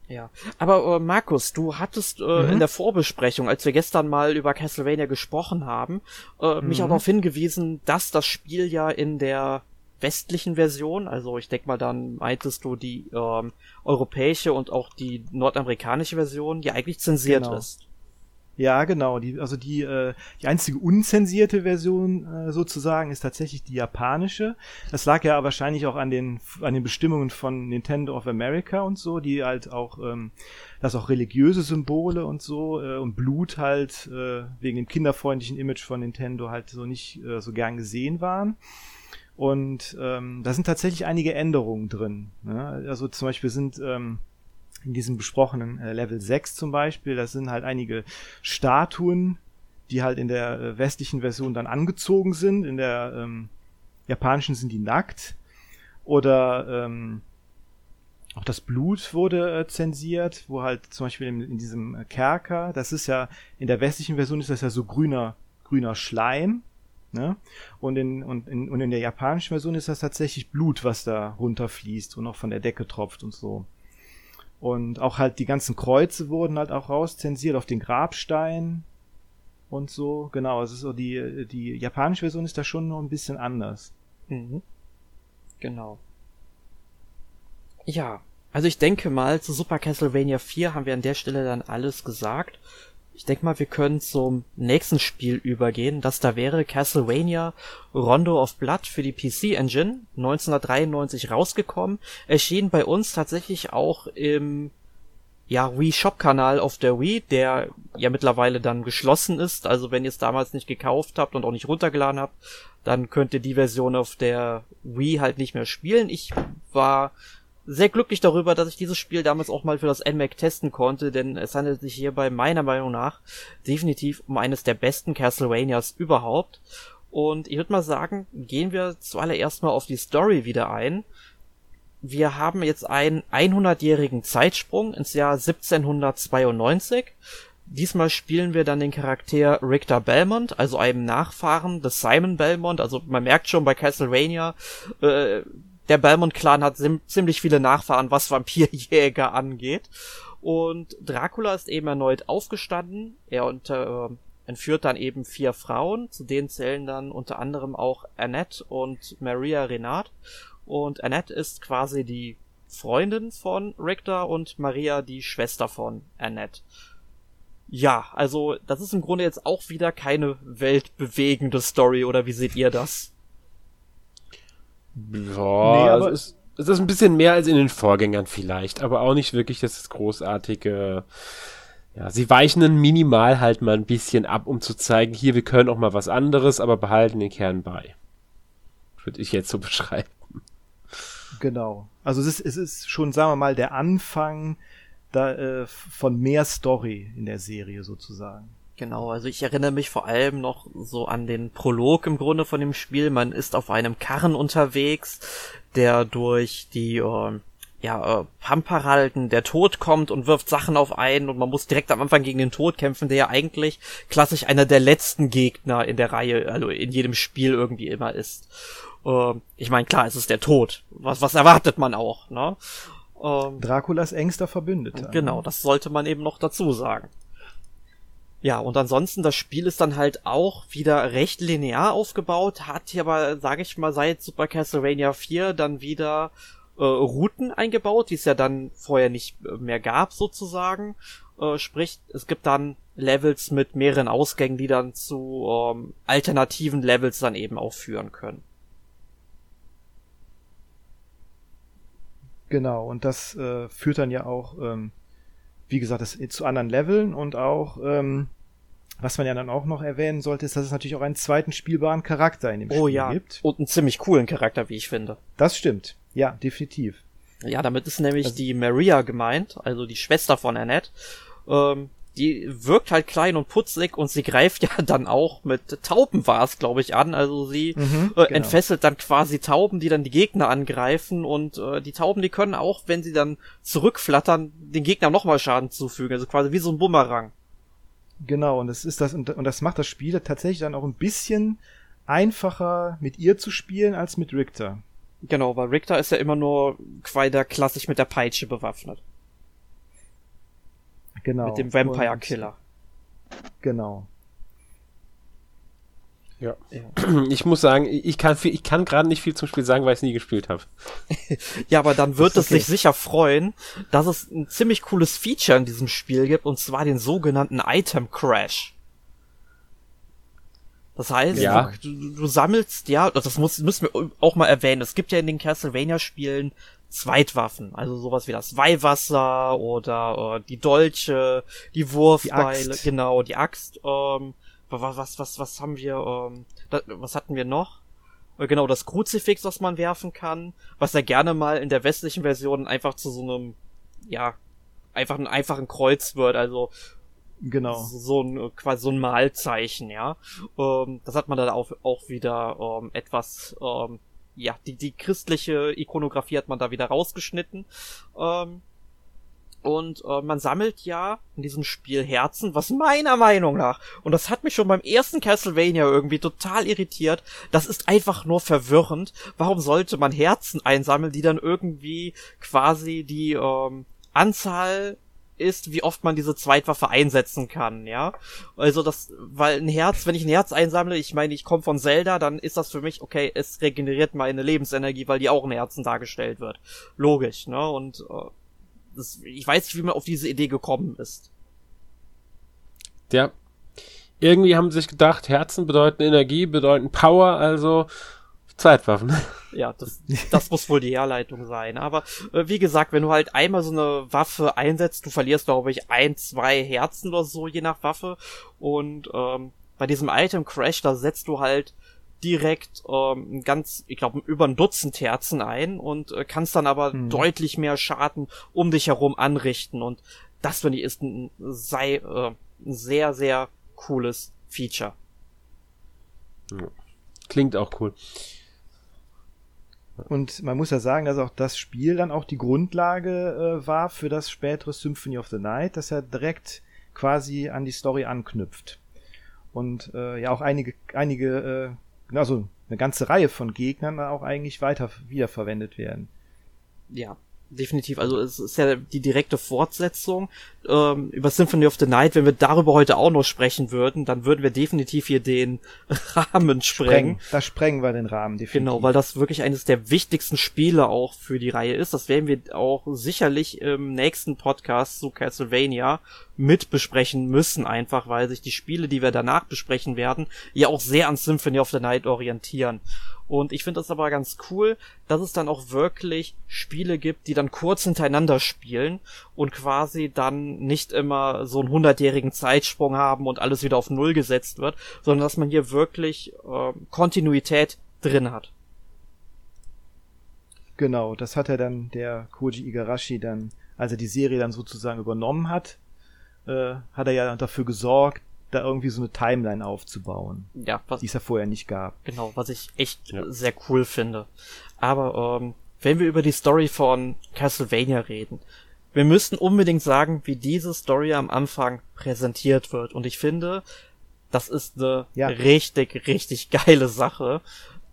Ja, aber äh, Markus, du hattest äh, mhm. in der Vorbesprechung, als wir gestern mal über Castlevania gesprochen haben, äh, mhm. mich auch darauf hingewiesen, dass das Spiel ja in der westlichen Version, also ich denke mal, dann meintest du die ähm, europäische und auch die nordamerikanische Version, ja eigentlich zensiert genau. ist. Ja, genau. Die, also die, äh, die einzige unzensierte Version äh, sozusagen ist tatsächlich die japanische. Das lag ja wahrscheinlich auch an den, an den Bestimmungen von Nintendo of America und so, die halt auch, ähm, dass auch religiöse Symbole und so äh, und Blut halt äh, wegen dem kinderfreundlichen Image von Nintendo halt so nicht äh, so gern gesehen waren. Und ähm, da sind tatsächlich einige Änderungen drin. Ne? Also zum Beispiel sind ähm, in diesem besprochenen äh, Level 6 zum Beispiel, das sind halt einige Statuen, die halt in der äh, westlichen Version dann angezogen sind, in der ähm, japanischen sind die nackt. Oder ähm, auch das Blut wurde äh, zensiert, wo halt zum Beispiel in, in diesem äh, Kerker, das ist ja, in der westlichen Version ist das ja so grüner, grüner Schleim, Ne? Und, in, und, in, und in der japanischen Version ist das tatsächlich Blut, was da runterfließt und auch von der Decke tropft und so. Und auch halt die ganzen Kreuze wurden halt auch rauszensiert auf den Grabstein und so. Genau, also so die, die japanische Version ist da schon noch ein bisschen anders. Mhm. Genau. Ja, also ich denke mal, zu Super Castlevania 4 haben wir an der Stelle dann alles gesagt. Ich denke mal, wir können zum nächsten Spiel übergehen. Das da wäre Castlevania Rondo of Blood für die PC Engine, 1993 rausgekommen. Erschien bei uns tatsächlich auch im ja, Wii Shop Kanal auf der Wii, der ja mittlerweile dann geschlossen ist. Also wenn ihr es damals nicht gekauft habt und auch nicht runtergeladen habt, dann könnt ihr die Version auf der Wii halt nicht mehr spielen. Ich war sehr glücklich darüber, dass ich dieses Spiel damals auch mal für das NMAC testen konnte, denn es handelt sich hierbei meiner Meinung nach definitiv um eines der besten Castlevanias überhaupt. Und ich würde mal sagen, gehen wir zuallererst mal auf die Story wieder ein. Wir haben jetzt einen 100-jährigen Zeitsprung ins Jahr 1792. Diesmal spielen wir dann den Charakter Richter Belmont, also einem Nachfahren des Simon Belmont. Also man merkt schon bei Castlevania, äh, der Belmont-Clan hat ziemlich viele Nachfahren, was Vampirjäger angeht. Und Dracula ist eben erneut aufgestanden. Er unter, äh, entführt dann eben vier Frauen. Zu denen zählen dann unter anderem auch Annette und Maria Renat. Und Annette ist quasi die Freundin von Richter und Maria die Schwester von Annette. Ja, also das ist im Grunde jetzt auch wieder keine weltbewegende Story, oder wie seht ihr das? Ja, nee, aber es ist, es ist ein bisschen mehr als in den Vorgängern vielleicht, aber auch nicht wirklich das großartige. Ja, sie weichen dann minimal halt mal ein bisschen ab, um zu zeigen, hier, wir können auch mal was anderes, aber behalten den Kern bei. Würde ich jetzt so beschreiben. Genau. Also es ist, es ist schon, sagen wir mal, der Anfang da, äh, von mehr Story in der Serie sozusagen. Genau, also ich erinnere mich vor allem noch so an den Prolog im Grunde von dem Spiel. Man ist auf einem Karren unterwegs, der durch die äh, ja, äh, Pampa halten, der Tod kommt und wirft Sachen auf einen und man muss direkt am Anfang gegen den Tod kämpfen, der ja eigentlich klassisch einer der letzten Gegner in der Reihe, also in jedem Spiel irgendwie immer ist. Äh, ich meine, klar, es ist der Tod. Was, was erwartet man auch, ne? Ähm, Draculas engster Verbündeter. Genau, das sollte man eben noch dazu sagen. Ja, und ansonsten, das Spiel ist dann halt auch wieder recht linear aufgebaut, hat hier aber, sage ich mal, seit Super Castlevania 4 dann wieder äh, Routen eingebaut, die es ja dann vorher nicht äh, mehr gab, sozusagen. Äh, sprich, es gibt dann Levels mit mehreren Ausgängen, die dann zu ähm, alternativen Levels dann eben auch führen können. Genau, und das äh, führt dann ja auch, ähm, wie gesagt, das, zu anderen Leveln und auch, ähm, was man ja dann auch noch erwähnen sollte, ist, dass es natürlich auch einen zweiten spielbaren Charakter in dem oh, Spiel ja. gibt. Und einen ziemlich coolen Charakter, wie ich finde. Das stimmt. Ja, definitiv. Ja, damit ist nämlich also, die Maria gemeint, also die Schwester von Annette. Ähm, die wirkt halt klein und putzig und sie greift ja dann auch mit Tauben war es, glaube ich, an. Also sie mhm, äh, genau. entfesselt dann quasi Tauben, die dann die Gegner angreifen und äh, die Tauben, die können auch, wenn sie dann zurückflattern, den Gegner nochmal Schaden zufügen. Also quasi wie so ein Bumerang. Genau, und das ist das, und, und das macht das Spiel tatsächlich dann auch ein bisschen einfacher mit ihr zu spielen als mit Richter. Genau, weil Richter ist ja immer nur quasi klassisch mit der Peitsche bewaffnet. Genau. Mit dem Vampire Killer. Genau. Ja. ja. Ich muss sagen, ich kann, viel, ich kann gerade nicht viel zum Spiel sagen, weil ich es nie gespielt habe. ja, aber dann wird es okay. sich sicher freuen, dass es ein ziemlich cooles Feature in diesem Spiel gibt, und zwar den sogenannten Item Crash. Das heißt, ja. du, du, sammelst, ja, das muss, müssen wir auch mal erwähnen. Es gibt ja in den Castlevania-Spielen Zweitwaffen, also sowas wie das Weihwasser oder äh, die Dolche, die Wurfbeile, die genau, die Axt. Ähm, was, was, was, was haben wir? Ähm, da, was hatten wir noch? Äh, genau, das Kruzifix, was man werfen kann, was ja gerne mal in der westlichen Version einfach zu so einem, ja, einfach ein einfachen Kreuz wird, also Genau. So ein quasi so ein Malzeichen, ja. Ähm, das hat man dann auch, auch wieder ähm, etwas ähm, ja, die, die christliche Ikonografie hat man da wieder rausgeschnitten. Ähm, und äh, man sammelt ja in diesem Spiel Herzen, was meiner Meinung nach, und das hat mich schon beim ersten Castlevania irgendwie total irritiert, das ist einfach nur verwirrend. Warum sollte man Herzen einsammeln, die dann irgendwie quasi die ähm, Anzahl ist, wie oft man diese Zweitwaffe einsetzen kann, ja. Also das, weil ein Herz, wenn ich ein Herz einsammle, ich meine, ich komme von Zelda, dann ist das für mich, okay, es regeneriert meine Lebensenergie, weil die auch in Herzen dargestellt wird. Logisch, ne? Und äh, das, ich weiß nicht, wie man auf diese Idee gekommen ist. Ja. Irgendwie haben sie sich gedacht, Herzen bedeuten Energie, bedeuten Power, also Zeitwaffen. Ja, das, das muss wohl die Herleitung sein. Aber äh, wie gesagt, wenn du halt einmal so eine Waffe einsetzt, du verlierst, glaube ich, ein, zwei Herzen oder so, je nach Waffe. Und ähm, bei diesem Item Crash, da setzt du halt direkt ähm, ganz, ich glaube, über ein Dutzend Herzen ein und äh, kannst dann aber hm. deutlich mehr Schaden um dich herum anrichten. Und das, finde ich, ist ein, sei, äh, ein sehr, sehr cooles Feature. Klingt auch cool. Und man muss ja sagen, dass auch das Spiel dann auch die Grundlage äh, war für das spätere Symphony of the Night, das ja direkt quasi an die Story anknüpft. Und äh, ja auch einige, einige, äh, also eine ganze Reihe von Gegnern auch eigentlich weiter wiederverwendet werden. Ja, definitiv. Also es ist ja die direkte Fortsetzung ähm, über Symphony of the Night. Wenn wir darüber heute auch noch sprechen würden, dann würden wir definitiv hier den Rahmen sprengen. sprengen. Da sprengen wir den Rahmen, definitiv. Genau, weil das wirklich eines der wichtigsten Spiele auch für die Reihe ist. Das werden wir auch sicherlich im nächsten Podcast zu Castlevania mit besprechen müssen, einfach weil sich die Spiele, die wir danach besprechen werden, ja auch sehr an Symphony of the Night orientieren. Und ich finde das aber ganz cool, dass es dann auch wirklich Spiele gibt, die dann kurz hintereinander spielen und quasi dann nicht immer so einen hundertjährigen Zeitsprung haben und alles wieder auf Null gesetzt wird, sondern dass man hier wirklich äh, Kontinuität drin hat. Genau, das hat er dann der Koji Igarashi dann, als er die Serie dann sozusagen übernommen hat, äh, hat er ja dafür gesorgt, da irgendwie so eine Timeline aufzubauen. Ja, was, die es ja vorher nicht gab. Genau, was ich echt ja. sehr cool finde. Aber ähm, wenn wir über die Story von Castlevania reden, wir müssten unbedingt sagen, wie diese Story am Anfang präsentiert wird. Und ich finde, das ist eine ja. richtig, richtig geile Sache.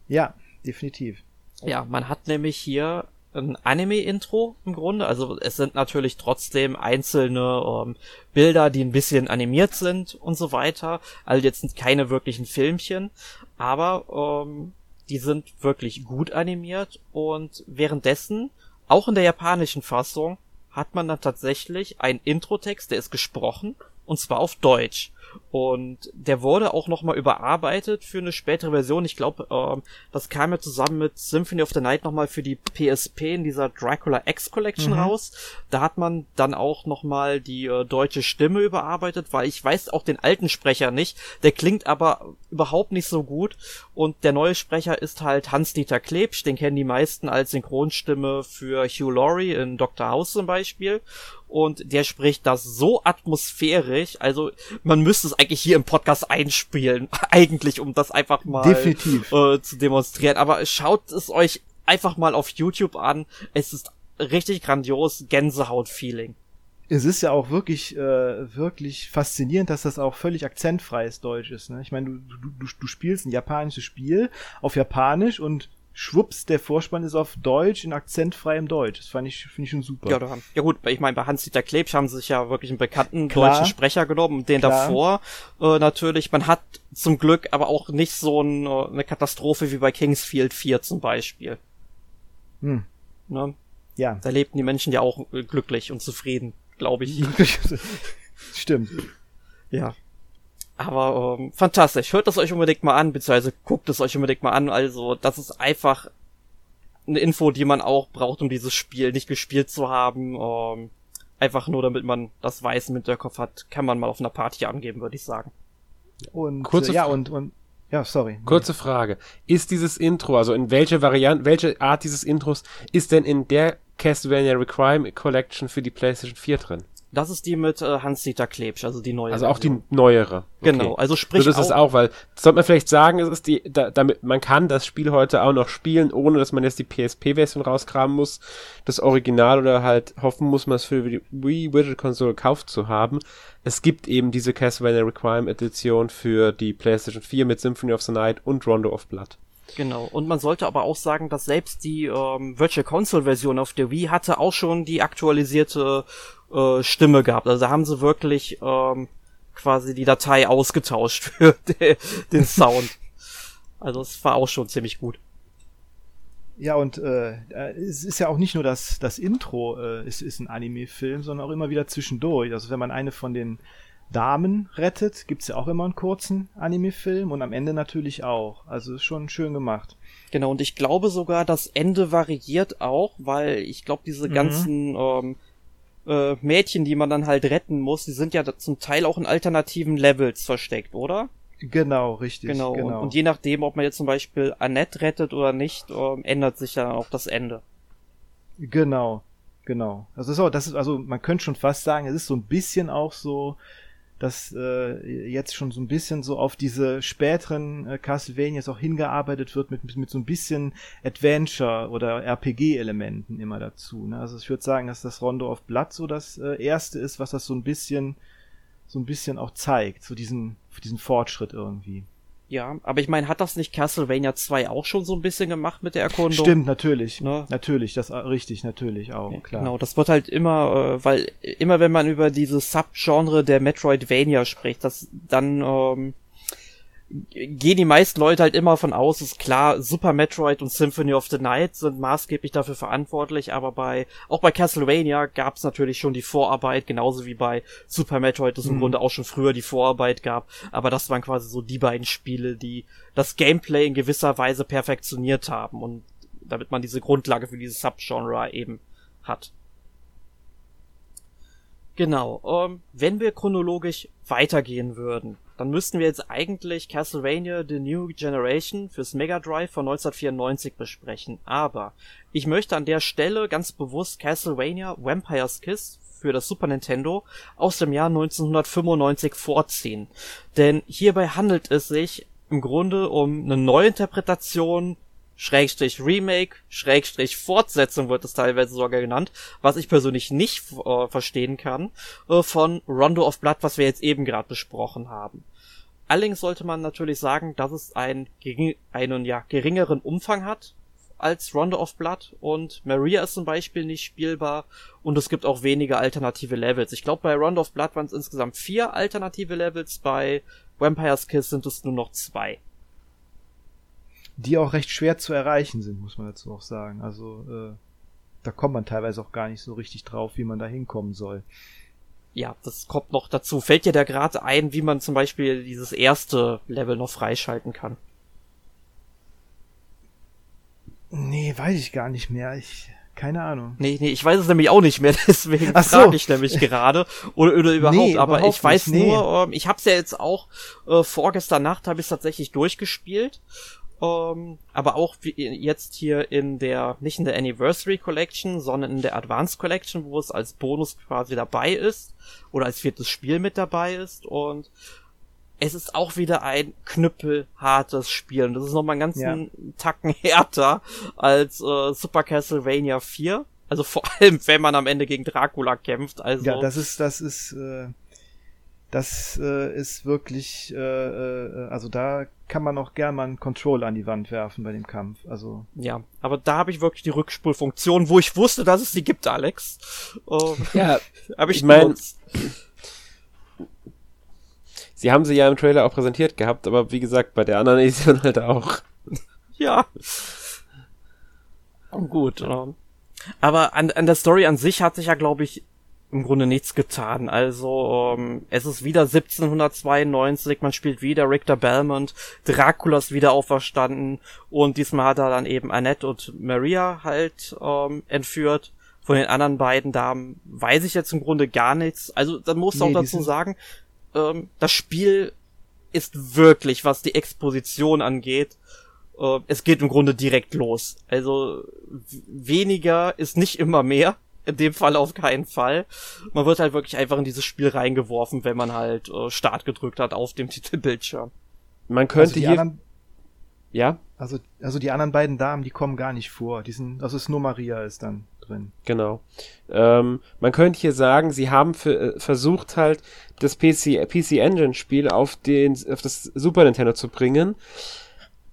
Ja, definitiv. Ja, man hat nämlich hier ein Anime-Intro im Grunde. Also es sind natürlich trotzdem einzelne ähm, Bilder, die ein bisschen animiert sind und so weiter. Also jetzt sind keine wirklichen Filmchen, aber ähm, die sind wirklich gut animiert und währenddessen, auch in der japanischen Fassung, hat man dann tatsächlich einen Intro-Text, der ist gesprochen und zwar auf Deutsch. Und der wurde auch nochmal überarbeitet für eine spätere Version. Ich glaube, ähm, das kam ja zusammen mit Symphony of the Night nochmal für die PSP in dieser Dracula X Collection mhm. raus. Da hat man dann auch nochmal die äh, deutsche Stimme überarbeitet, weil ich weiß auch den alten Sprecher nicht. Der klingt aber überhaupt nicht so gut. Und der neue Sprecher ist halt Hans-Dieter Klebsch. Den kennen die meisten als Synchronstimme für Hugh Laurie in Dr. House zum Beispiel und der spricht das so atmosphärisch, also man müsste es eigentlich hier im Podcast einspielen, eigentlich, um das einfach mal Definitiv. Äh, zu demonstrieren. Aber schaut es euch einfach mal auf YouTube an. Es ist richtig grandios, Gänsehaut-Feeling. Es ist ja auch wirklich, äh, wirklich faszinierend, dass das auch völlig akzentfreies Deutsch ist. Ne? Ich meine, du, du, du spielst ein japanisches Spiel auf Japanisch und schwupps, der Vorspann ist auf Deutsch, in akzentfreiem Deutsch. Das fand ich, finde ich schon super. Ja, da, ja gut, ich meine, bei Hans-Dieter Klebsch haben sie sich ja wirklich einen bekannten Klar. deutschen Sprecher genommen. Den Klar. davor äh, natürlich, man hat zum Glück aber auch nicht so ein, äh, eine Katastrophe wie bei Kingsfield 4 zum Beispiel. Hm. Ne? Ja. Da lebten die Menschen ja auch äh, glücklich und zufrieden, glaube ich. Stimmt. Ja. Aber ähm, fantastisch. Hört das euch unbedingt mal an, beziehungsweise guckt es euch unbedingt mal an. Also, das ist einfach eine Info, die man auch braucht, um dieses Spiel nicht gespielt zu haben. Ähm, einfach nur, damit man das weiß im Hinterkopf hat, kann man mal auf einer Party angeben, würde ich sagen. Und Kurze ja, und, und ja, sorry. Kurze Frage. Ist dieses Intro, also in welche Variante, welche Art dieses Intros ist denn in der Castlevania Requiem Collection für die PlayStation 4 drin? Das ist die mit äh, Hans-Dieter Klebsch, also die neue. Also auch die neuere. Okay. Genau, also sprich. So, das ist auch, weil, sollte man vielleicht sagen, es ist die, da, damit, man kann das Spiel heute auch noch spielen, ohne dass man jetzt die PSP-Version rauskramen muss, das Original oder halt hoffen muss, man es für die Wii Widget Console gekauft zu haben. Es gibt eben diese Castlevania Requiem Edition für die PlayStation 4 mit Symphony of the Night und Rondo of Blood. Genau. Und man sollte aber auch sagen, dass selbst die ähm, Virtual Console Version auf der Wii hatte auch schon die aktualisierte äh, Stimme gehabt. Also da haben sie wirklich ähm, quasi die Datei ausgetauscht für de den Sound. also es war auch schon ziemlich gut. Ja, und äh, es ist ja auch nicht nur das, das Intro äh, ist, ist ein Anime-Film, sondern auch immer wieder zwischendurch. Also wenn man eine von den Damen rettet, gibt's ja auch immer einen kurzen Anime-Film und am Ende natürlich auch. Also ist schon schön gemacht. Genau, und ich glaube sogar, das Ende variiert auch, weil ich glaube, diese mhm. ganzen ähm, äh, Mädchen, die man dann halt retten muss, die sind ja zum Teil auch in alternativen Levels versteckt, oder? Genau, richtig. Genau. genau. Und, und, je nachdem, ob man jetzt zum Beispiel Annette rettet oder nicht, äh, ändert sich dann auch das Ende. Genau, genau. Also so, das ist also, man könnte schon fast sagen, es ist so ein bisschen auch so dass äh, jetzt schon so ein bisschen so auf diese späteren äh, Castlevanias auch hingearbeitet wird mit, mit so ein bisschen Adventure oder RPG-Elementen immer dazu. Ne? Also ich würde sagen, dass das Rondo of Blood so das äh, erste ist, was das so ein bisschen so ein bisschen auch zeigt, so diesen diesen Fortschritt irgendwie. Ja, aber ich meine, hat das nicht Castlevania 2 auch schon so ein bisschen gemacht mit der Erkundung? Stimmt, natürlich. Ne? Natürlich, das äh, richtig, natürlich auch, ja, klar. Genau, das wird halt immer, äh, weil immer wenn man über dieses Subgenre der Metroidvania spricht, das dann ähm, gehen die meisten Leute halt immer von aus, ist klar, Super Metroid und Symphony of the Night sind maßgeblich dafür verantwortlich, aber bei, auch bei Castlevania gab es natürlich schon die Vorarbeit, genauso wie bei Super Metroid, das mhm. im Grunde auch schon früher die Vorarbeit gab, aber das waren quasi so die beiden Spiele, die das Gameplay in gewisser Weise perfektioniert haben und damit man diese Grundlage für dieses Subgenre eben hat. Genau, ähm, wenn wir chronologisch weitergehen würden, dann müssten wir jetzt eigentlich Castlevania The New Generation fürs Mega Drive von 1994 besprechen. Aber ich möchte an der Stelle ganz bewusst Castlevania Vampire's Kiss für das Super Nintendo aus dem Jahr 1995 vorziehen. Denn hierbei handelt es sich im Grunde um eine Neuinterpretation Schrägstrich Remake, Schrägstrich Fortsetzung wird es teilweise sogar genannt, was ich persönlich nicht äh, verstehen kann, äh, von Rondo of Blood, was wir jetzt eben gerade besprochen haben. Allerdings sollte man natürlich sagen, dass es einen, einen ja, geringeren Umfang hat als Rondo of Blood und Maria ist zum Beispiel nicht spielbar und es gibt auch weniger alternative Levels. Ich glaube, bei Rondo of Blood waren es insgesamt vier alternative Levels, bei Vampire's Kiss sind es nur noch zwei. Die auch recht schwer zu erreichen sind, muss man dazu auch sagen. Also äh, da kommt man teilweise auch gar nicht so richtig drauf, wie man da hinkommen soll. Ja, das kommt noch dazu. Fällt dir da gerade ein, wie man zum Beispiel dieses erste Level noch freischalten kann? Nee, weiß ich gar nicht mehr. Ich, keine Ahnung. Nee, nee, ich weiß es nämlich auch nicht mehr, deswegen Ach so. frage ich nämlich gerade. Oder, oder überhaupt, nee, aber überhaupt ich weiß nicht, nur, ähm, ich hab's ja jetzt auch äh, vorgestern Nacht habe ich tatsächlich durchgespielt. Ähm, aber auch wie jetzt hier in der, nicht in der Anniversary Collection, sondern in der Advanced Collection, wo es als Bonus quasi dabei ist oder als viertes Spiel mit dabei ist und es ist auch wieder ein knüppelhartes Spiel. Und das ist nochmal einen ganzen ja. Tacken härter als äh, Super Castlevania 4. Also vor allem, wenn man am Ende gegen Dracula kämpft. Also ja, das ist, das ist, äh, das äh, ist wirklich, äh, äh, also da kann man auch gern mal einen Control an die Wand werfen bei dem Kampf. Also ja, aber da habe ich wirklich die Rückspulfunktion, wo ich wusste, dass es die gibt, Alex. Ähm, ja, habe ich, ich meine Sie haben sie ja im Trailer auch präsentiert gehabt, aber wie gesagt, bei der anderen Edition halt auch. Ja. Gut. Ähm. Aber an, an der Story an sich hat sich ja, glaube ich, im Grunde nichts getan. Also ähm, es ist wieder 1792, man spielt wieder Richter Belmont, Dracula ist wieder auferstanden und diesmal hat er dann eben Annette und Maria halt ähm, entführt. Von den anderen beiden Damen weiß ich jetzt im Grunde gar nichts. Also dann muss nee, auch dazu sagen, ähm, das Spiel ist wirklich, was die Exposition angeht, äh, es geht im Grunde direkt los. Also weniger ist nicht immer mehr. In dem Fall auf keinen Fall. Man wird halt wirklich einfach in dieses Spiel reingeworfen, wenn man halt äh, Start gedrückt hat auf dem Titelbildschirm. Man könnte also hier. Anderen, ja? Also, also die anderen beiden Damen, die kommen gar nicht vor. Die sind, also ist nur Maria ist dann drin. Genau. Ähm, man könnte hier sagen, sie haben für, äh, versucht halt das PC, PC Engine Spiel auf den, auf das Super Nintendo zu bringen.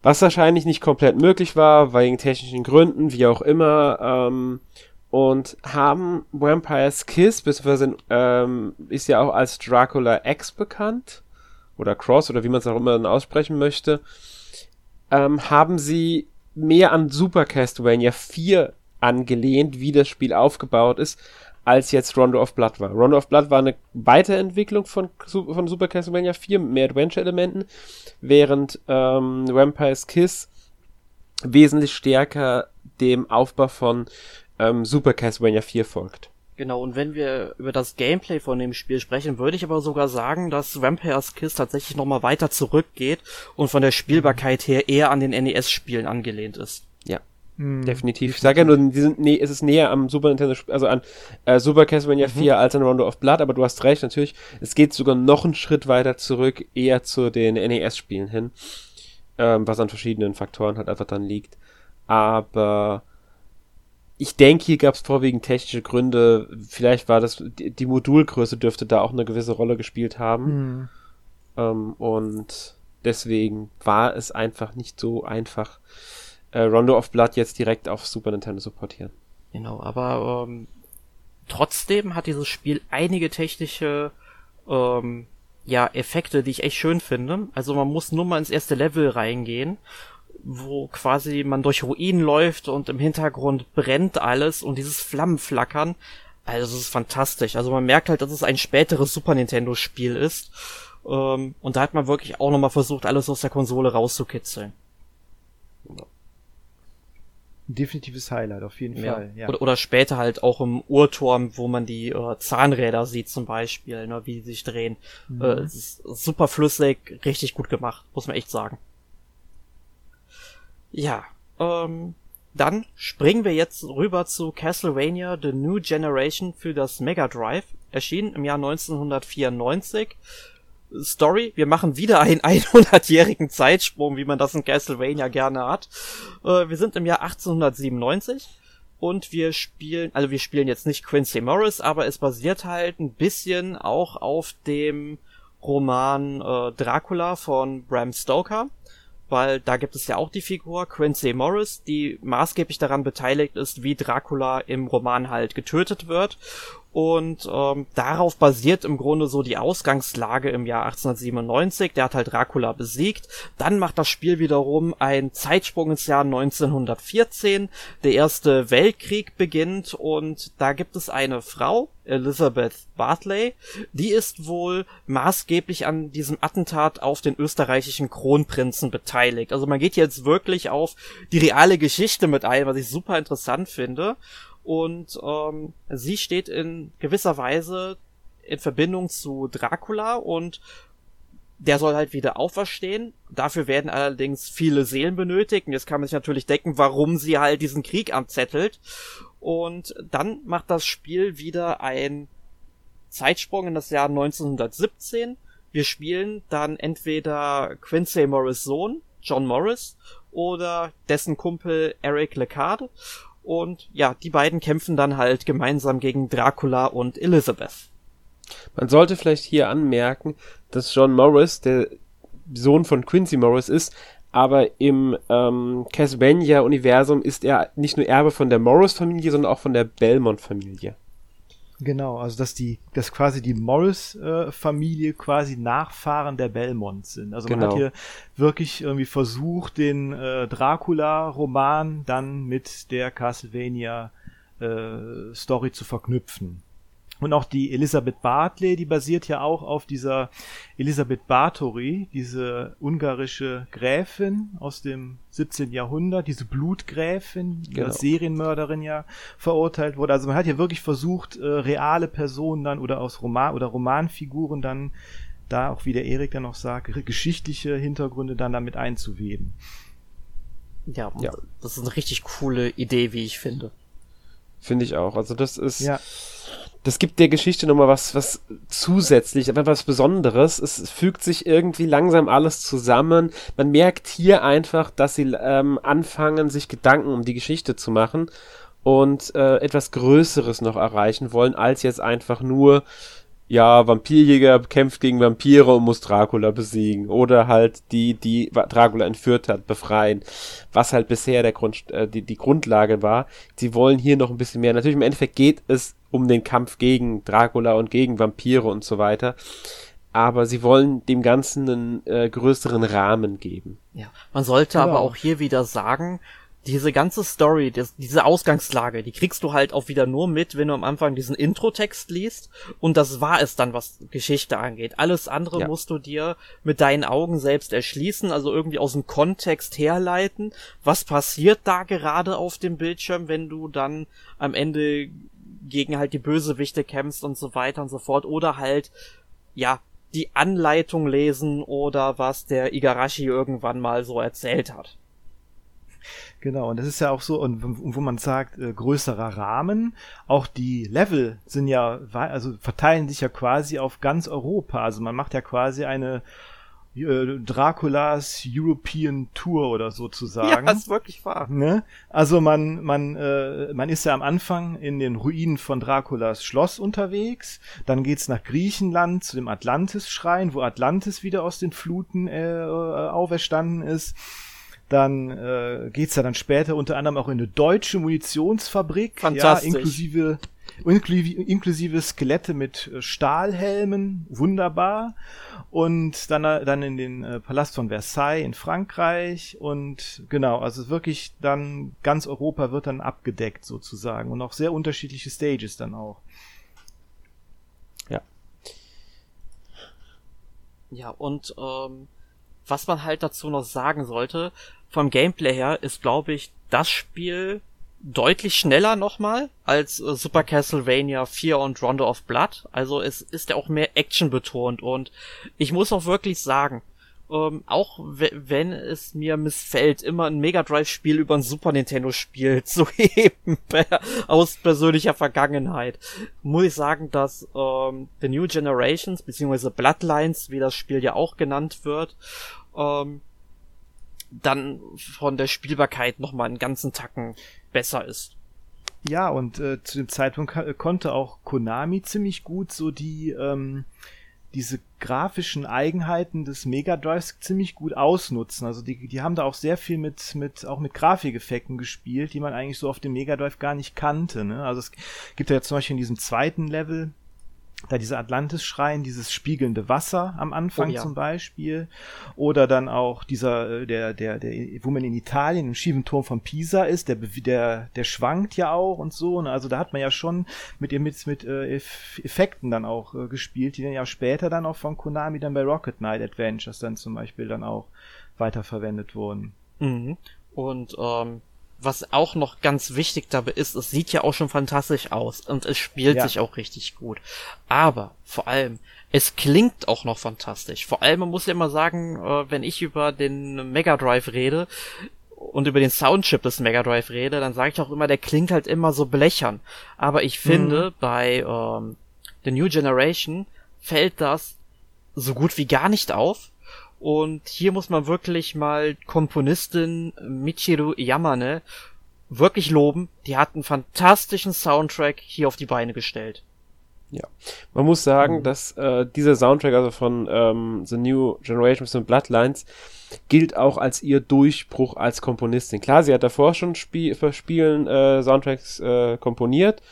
Was wahrscheinlich nicht komplett möglich war, wegen technischen Gründen, wie auch immer, ähm, und haben Vampire's Kiss, beziehungsweise ähm, ist ja auch als Dracula X bekannt, oder Cross, oder wie man es auch immer aussprechen möchte, ähm, haben sie mehr an Super Castlevania 4 angelehnt, wie das Spiel aufgebaut ist, als jetzt Rondo of Blood war. Rondo of Blood war eine Weiterentwicklung von, von Super Castlevania 4 mit mehr Adventure-Elementen, während ähm, Vampire's Kiss wesentlich stärker dem Aufbau von ähm, Super Castlevania 4 folgt. Genau, und wenn wir über das Gameplay von dem Spiel sprechen, würde ich aber sogar sagen, dass Vampire's Kiss tatsächlich nochmal weiter zurückgeht und von der Spielbarkeit her eher an den NES-Spielen angelehnt ist. Ja, hm, definitiv. Ich sage ja nur, die sind, nee, es ist näher am Super Nintendo, also an äh, Super Castlevania mhm. 4 als an Rondo of Blood, aber du hast recht, natürlich, es geht sogar noch einen Schritt weiter zurück, eher zu den NES-Spielen hin, ähm, was an verschiedenen Faktoren halt einfach dann liegt. Aber ich denke, hier gab es vorwiegend technische Gründe. Vielleicht war das, die, die, Modulgröße dürfte da auch eine gewisse Rolle gespielt haben. Mhm. Ähm, und deswegen war es einfach nicht so einfach, äh, Rondo of Blood jetzt direkt auf Super Nintendo zu portieren. Genau, aber ähm, trotzdem hat dieses Spiel einige technische ähm, ja, Effekte, die ich echt schön finde. Also man muss nur mal ins erste Level reingehen wo quasi man durch Ruinen läuft und im Hintergrund brennt alles und dieses Flammenflackern. Also das ist fantastisch. Also man merkt halt, dass es ein späteres Super Nintendo Spiel ist. Ähm, und da hat man wirklich auch nochmal versucht, alles aus der Konsole rauszukitzeln. Definitives Highlight, auf jeden ja. Fall. Ja. Oder, oder später halt auch im Uhrturm, wo man die äh, Zahnräder sieht zum Beispiel, ne, wie die sich drehen. Mhm. Äh, es super flüssig, richtig gut gemacht, muss man echt sagen. Ja, ähm, dann springen wir jetzt rüber zu Castlevania The New Generation für das Mega Drive, erschienen im Jahr 1994. Story, wir machen wieder einen 100-jährigen Zeitsprung, wie man das in Castlevania gerne hat. Äh, wir sind im Jahr 1897 und wir spielen, also wir spielen jetzt nicht Quincy Morris, aber es basiert halt ein bisschen auch auf dem Roman äh, Dracula von Bram Stoker weil da gibt es ja auch die Figur Quincy Morris, die maßgeblich daran beteiligt ist, wie Dracula im Roman halt getötet wird. Und ähm, darauf basiert im Grunde so die Ausgangslage im Jahr 1897. Der hat halt Dracula besiegt. Dann macht das Spiel wiederum einen Zeitsprung ins Jahr 1914. Der Erste Weltkrieg beginnt und da gibt es eine Frau, Elizabeth Bartley, die ist wohl maßgeblich an diesem Attentat auf den österreichischen Kronprinzen beteiligt. Also man geht jetzt wirklich auf die reale Geschichte mit ein, was ich super interessant finde. Und ähm, sie steht in gewisser Weise in Verbindung zu Dracula und der soll halt wieder auferstehen. Dafür werden allerdings viele Seelen benötigt. Und jetzt kann man sich natürlich denken, warum sie halt diesen Krieg anzettelt. Und dann macht das Spiel wieder ein Zeitsprung in das Jahr 1917. Wir spielen dann entweder Quincy Morris Sohn, John Morris, oder dessen Kumpel Eric Lecard. Und ja, die beiden kämpfen dann halt gemeinsam gegen Dracula und Elizabeth. Man sollte vielleicht hier anmerken, dass John Morris der Sohn von Quincy Morris ist, aber im ähm, Castlevania-Universum ist er nicht nur Erbe von der Morris-Familie, sondern auch von der Belmont-Familie. Genau, also dass die, dass quasi die Morris-Familie äh, quasi Nachfahren der Belmonts sind. Also man genau. hat hier wirklich irgendwie versucht, den äh, Dracula-Roman dann mit der Castlevania-Story äh, zu verknüpfen. Und auch die Elisabeth Bartley, die basiert ja auch auf dieser Elisabeth Bathory, diese ungarische Gräfin aus dem 17. Jahrhundert, diese Blutgräfin, die genau. als Serienmörderin ja verurteilt wurde. Also man hat ja wirklich versucht, äh, reale Personen dann oder aus Roman oder Romanfiguren dann da auch wie der Erik dann noch sagt, geschichtliche Hintergründe dann damit einzuweben. Ja, ja, das ist eine richtig coole Idee, wie ich finde. Finde ich auch. Also das ist, ja das gibt der Geschichte nochmal was, was zusätzlich, aber was Besonderes. Es fügt sich irgendwie langsam alles zusammen. Man merkt hier einfach, dass sie ähm, anfangen, sich Gedanken um die Geschichte zu machen und äh, etwas Größeres noch erreichen wollen, als jetzt einfach nur ja, Vampirjäger kämpft gegen Vampire und muss Dracula besiegen. Oder halt die, die Dracula entführt hat, befreien. Was halt bisher der Grund, äh, die, die Grundlage war. Sie wollen hier noch ein bisschen mehr. Natürlich im Endeffekt geht es um den Kampf gegen Dracula und gegen Vampire und so weiter. Aber sie wollen dem Ganzen einen äh, größeren Rahmen geben. Ja, man sollte genau. aber auch hier wieder sagen, diese ganze Story, das, diese Ausgangslage, die kriegst du halt auch wieder nur mit, wenn du am Anfang diesen Intro-Text liest. Und das war es dann, was Geschichte angeht. Alles andere ja. musst du dir mit deinen Augen selbst erschließen, also irgendwie aus dem Kontext herleiten. Was passiert da gerade auf dem Bildschirm, wenn du dann am Ende gegen halt die Bösewichte kämpfst und so weiter und so fort. Oder halt, ja, die Anleitung lesen oder was der Igarashi irgendwann mal so erzählt hat. Genau, und das ist ja auch so, und wo man sagt, äh, größerer Rahmen, auch die Level sind ja, also verteilen sich ja quasi auf ganz Europa. Also man macht ja quasi eine äh, Draculas European Tour oder sozusagen. Ja, ist wirklich wahr. Ne? Also man, man, äh, man ist ja am Anfang in den Ruinen von Draculas Schloss unterwegs, dann geht's nach Griechenland zu dem Atlantis-Schrein, wo Atlantis wieder aus den Fluten äh, auferstanden ist dann äh, geht's ja dann später unter anderem auch in eine deutsche Munitionsfabrik, ja, inklusive, inklusive, inklusive Skelette mit äh, Stahlhelmen, wunderbar. Und dann, äh, dann in den äh, Palast von Versailles in Frankreich und genau, also wirklich dann ganz Europa wird dann abgedeckt sozusagen und auch sehr unterschiedliche Stages dann auch. Ja. Ja, und ähm, was man halt dazu noch sagen sollte, vom Gameplay her ist, glaube ich, das Spiel deutlich schneller nochmal als äh, Super Castlevania 4 und Rondo of Blood. Also es ist ja auch mehr Action betont und ich muss auch wirklich sagen, äh, ähm, auch wenn es mir missfällt, immer ein Mega Drive-Spiel über ein Super Nintendo-Spiel zu heben aus persönlicher Vergangenheit, muss ich sagen, dass ähm, The New Generations beziehungsweise Bloodlines, wie das Spiel ja auch genannt wird, ähm, dann von der Spielbarkeit noch mal einen ganzen Tacken besser ist. Ja, und äh, zu dem Zeitpunkt konnte auch Konami ziemlich gut so die ähm, diese grafischen Eigenheiten des Mega Drives ziemlich gut ausnutzen. Also die, die haben da auch sehr viel mit, mit, auch mit Grafikeffekten gespielt, die man eigentlich so auf dem Mega Drive gar nicht kannte. Ne? Also es gibt ja zum Beispiel in diesem zweiten Level, da dieser Atlantis-Schrein, dieses spiegelnde Wasser am Anfang oh, ja. zum Beispiel. Oder dann auch dieser, äh, der, der, der, wo man in Italien im schiefen Turm von Pisa ist, der, der, der schwankt ja auch und so. Ne? Also da hat man ja schon mit ihr mit, mit äh, Effekten dann auch äh, gespielt, die dann ja später dann auch von Konami dann bei Rocket Knight Adventures dann zum Beispiel dann auch weiterverwendet wurden. Mhm. Und ähm, was auch noch ganz wichtig dabei ist, es sieht ja auch schon fantastisch aus und es spielt ja. sich auch richtig gut. Aber vor allem, es klingt auch noch fantastisch. Vor allem, man muss ja immer sagen, äh, wenn ich über den Mega Drive rede und über den Soundchip des Mega Drive rede, dann sage ich auch immer, der klingt halt immer so blechern. Aber ich finde, mhm. bei ähm, The New Generation fällt das so gut wie gar nicht auf und hier muss man wirklich mal Komponistin Michiru Yamane wirklich loben. Die hat einen fantastischen Soundtrack hier auf die Beine gestellt. Ja, man muss sagen, mhm. dass äh, dieser Soundtrack, also von ähm, The New Generation von Bloodlines, gilt auch als ihr Durchbruch als Komponistin. Klar, sie hat davor schon Spie für Spielen äh, Soundtracks äh, komponiert,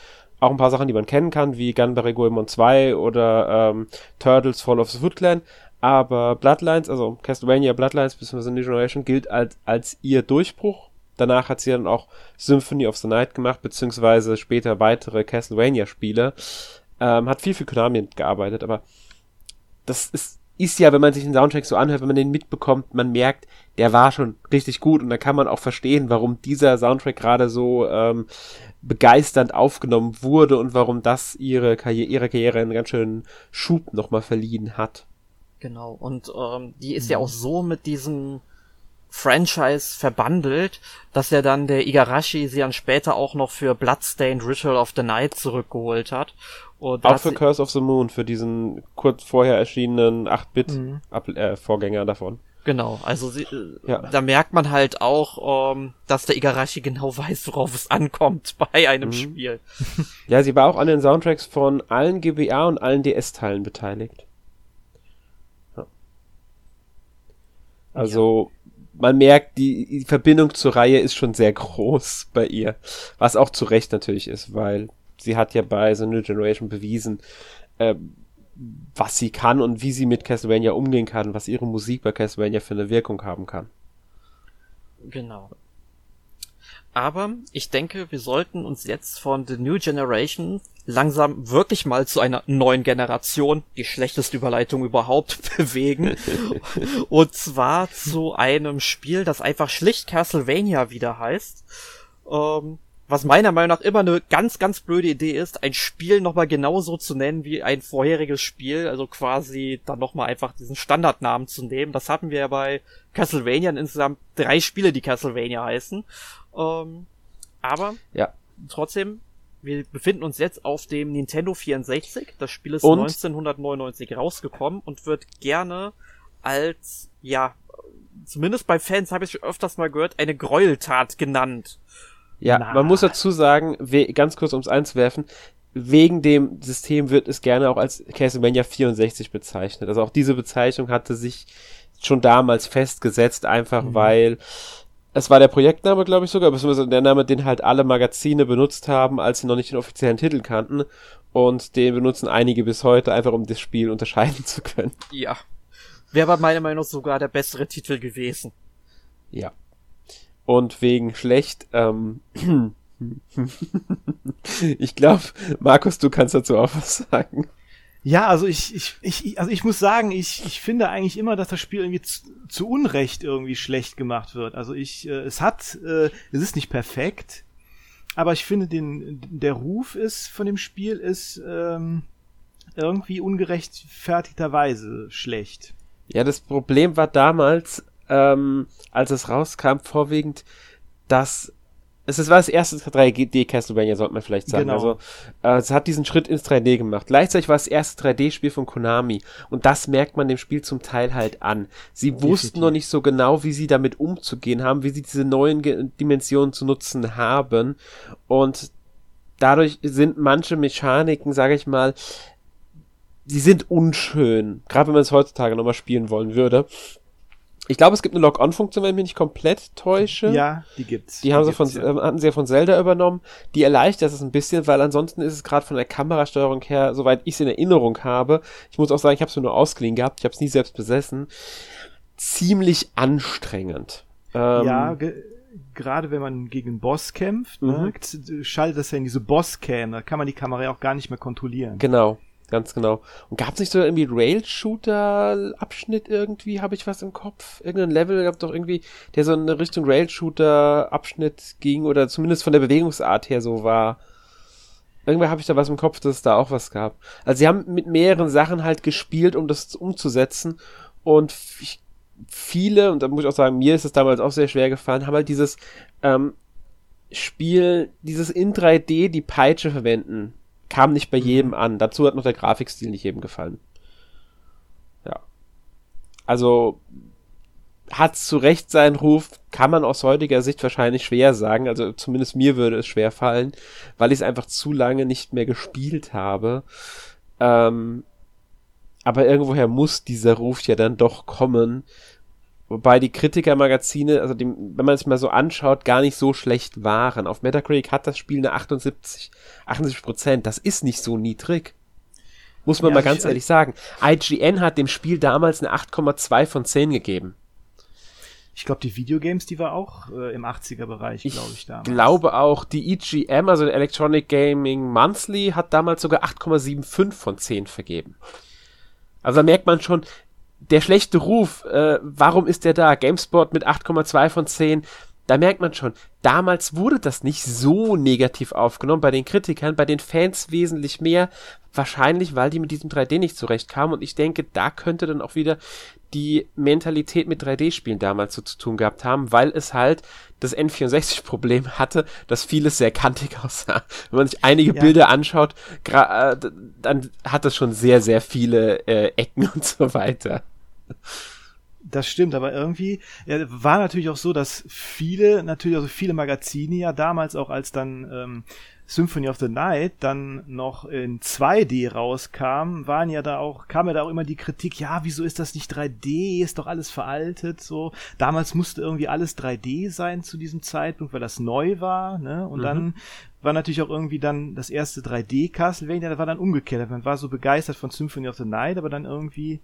auch ein paar Sachen, die man kennen kann, wie Gunberry Goemon 2 oder ähm, Turtles Fall of the Foot Clan, aber Bloodlines, also Castlevania Bloodlines bzw. New Generation gilt als, als ihr Durchbruch. Danach hat sie dann auch Symphony of the Night gemacht, beziehungsweise später weitere Castlevania-Spiele. Ähm, hat viel für Konami gearbeitet, aber das ist, ist ja, wenn man sich den Soundtrack so anhört, wenn man den mitbekommt, man merkt, der war schon richtig gut und da kann man auch verstehen, warum dieser Soundtrack gerade so ähm, begeisternd aufgenommen wurde und warum das ihre Karriere, ihre Karriere einen ganz schönen Schub nochmal verliehen hat. Genau, und ähm, die ist mhm. ja auch so mit diesem Franchise verbandelt, dass ja dann der Igarashi sie dann später auch noch für Bloodstained Ritual of the Night zurückgeholt hat. Und auch für Curse of the Moon, für diesen kurz vorher erschienenen 8-Bit-Vorgänger mhm. äh, davon. Genau, also sie, äh, ja. da merkt man halt auch, ähm, dass der Igarashi genau weiß, worauf es ankommt bei einem mhm. Spiel. Ja, sie war auch an den Soundtracks von allen GBA und allen DS-Teilen beteiligt. Also ja. man merkt, die, die Verbindung zur Reihe ist schon sehr groß bei ihr. Was auch zu Recht natürlich ist, weil sie hat ja bei The New Generation bewiesen, äh, was sie kann und wie sie mit Castlevania umgehen kann, was ihre Musik bei Castlevania für eine Wirkung haben kann. Genau. Aber ich denke, wir sollten uns jetzt von The New Generation langsam wirklich mal zu einer neuen Generation, die schlechteste Überleitung überhaupt, bewegen. Und zwar zu einem Spiel, das einfach schlicht Castlevania wieder heißt. Ähm, was meiner Meinung nach immer eine ganz, ganz blöde Idee ist, ein Spiel nochmal genauso zu nennen wie ein vorheriges Spiel, also quasi dann nochmal einfach diesen Standardnamen zu nehmen. Das hatten wir ja bei Castlevania insgesamt drei Spiele, die Castlevania heißen. Ähm, aber ja. trotzdem wir befinden uns jetzt auf dem Nintendo 64. Das Spiel ist und? 1999 rausgekommen und wird gerne als, ja, zumindest bei Fans habe ich öfters mal gehört, eine Gräueltat genannt. Ja, Na. man muss dazu sagen, ganz kurz ums einzuwerfen, wegen dem System wird es gerne auch als Castlevania 64 bezeichnet. Also auch diese Bezeichnung hatte sich schon damals festgesetzt, einfach mhm. weil es war der Projektname, glaube ich sogar, beziehungsweise der Name, den halt alle Magazine benutzt haben, als sie noch nicht den offiziellen Titel kannten. Und den benutzen einige bis heute, einfach um das Spiel unterscheiden zu können. Ja. Wäre aber meiner Meinung nach sogar der bessere Titel gewesen. Ja. Und wegen schlecht, ähm, ich glaube, Markus, du kannst dazu auch was sagen. Ja, also ich, ich, ich, also ich muss sagen, ich, ich finde eigentlich immer, dass das Spiel irgendwie zu, zu Unrecht irgendwie schlecht gemacht wird. Also ich, äh, es hat, äh, es ist nicht perfekt, aber ich finde den, der Ruf ist von dem Spiel ist ähm, irgendwie ungerechtfertigterweise schlecht. Ja, das Problem war damals, ähm, als es rauskam, vorwiegend, dass es war das erste 3D Castlevania, sollte man vielleicht sagen. Genau. Also äh, es hat diesen Schritt ins 3D gemacht. Gleichzeitig war es das erste 3D-Spiel von Konami und das merkt man dem Spiel zum Teil halt an. Sie Definitiv. wussten noch nicht so genau, wie sie damit umzugehen haben, wie sie diese neuen Ge Dimensionen zu nutzen haben und dadurch sind manche Mechaniken, sage ich mal, sie sind unschön, gerade wenn man es heutzutage nochmal spielen wollen würde. Ich glaube, es gibt eine Log-On-Funktion, wenn ich mich nicht komplett täusche. Ja, die gibt's. Die, die haben sie von, ja. hatten sie ja von Zelda übernommen. Die erleichtert es ein bisschen, weil ansonsten ist es gerade von der Kamerasteuerung her, soweit ich es in Erinnerung habe, ich muss auch sagen, ich habe es nur ausgeliehen gehabt, ich habe es nie selbst besessen, ziemlich anstrengend. Ähm, ja, gerade wenn man gegen einen Boss kämpft, ne, mhm. schaltet das ja in diese Boss-Cam, da kann man die Kamera ja auch gar nicht mehr kontrollieren. Genau. Ganz genau. Und gab es nicht so irgendwie Rail-Shooter-Abschnitt irgendwie, habe ich was im Kopf? Irgendein Level gab doch irgendwie, der so in Richtung Rail-Shooter-Abschnitt ging oder zumindest von der Bewegungsart her so war. Irgendwann habe ich da was im Kopf, dass es da auch was gab. Also sie haben mit mehreren Sachen halt gespielt, um das umzusetzen. Und ich, viele, und da muss ich auch sagen, mir ist es damals auch sehr schwer gefallen, haben halt dieses ähm, Spiel, dieses in 3D die Peitsche verwenden kam nicht bei mhm. jedem an. Dazu hat noch der Grafikstil nicht jedem gefallen. Ja. Also hat zu Recht seinen Ruf, kann man aus heutiger Sicht wahrscheinlich schwer sagen. Also zumindest mir würde es schwer fallen, weil ich es einfach zu lange nicht mehr gespielt habe. Ähm, aber irgendwoher muss dieser Ruf ja dann doch kommen, Wobei die Kritikermagazine, also die, wenn man es mal so anschaut, gar nicht so schlecht waren. Auf Metacritic hat das Spiel eine 78, 78 Prozent. Das ist nicht so niedrig. Muss man ja, mal ganz ehrlich sagen. IGN hat dem Spiel damals eine 8,2 von 10 gegeben. Ich glaube, die Videogames, die war auch äh, im 80er-Bereich, glaube ich, damals. Ich glaube auch, die EGM, also Electronic Gaming Monthly, hat damals sogar 8,75 von 10 vergeben. Also da merkt man schon, der schlechte Ruf, äh, warum ist der da? GameSpot mit 8,2 von 10. Da merkt man schon, damals wurde das nicht so negativ aufgenommen, bei den Kritikern, bei den Fans wesentlich mehr, wahrscheinlich, weil die mit diesem 3D nicht zurechtkamen und ich denke, da könnte dann auch wieder die Mentalität mit 3D-Spielen damals so zu tun gehabt haben, weil es halt das N64-Problem hatte, dass vieles sehr kantig aussah. Wenn man sich einige ja. Bilder anschaut, äh, dann hat es schon sehr, sehr viele äh, Ecken und so weiter. Das stimmt, aber irgendwie ja, war natürlich auch so, dass viele, natürlich also viele Magazine ja damals auch als dann ähm, Symphony of the Night dann noch in 2D rauskam, waren ja da auch, kam ja da auch immer die Kritik, ja, wieso ist das nicht 3D, ist doch alles veraltet, so. Damals musste irgendwie alles 3D sein zu diesem Zeitpunkt, weil das neu war, ne, und mhm. dann war natürlich auch irgendwie dann das erste 3D Castlevania, das war dann umgekehrt, man war so begeistert von Symphony of the Night, aber dann irgendwie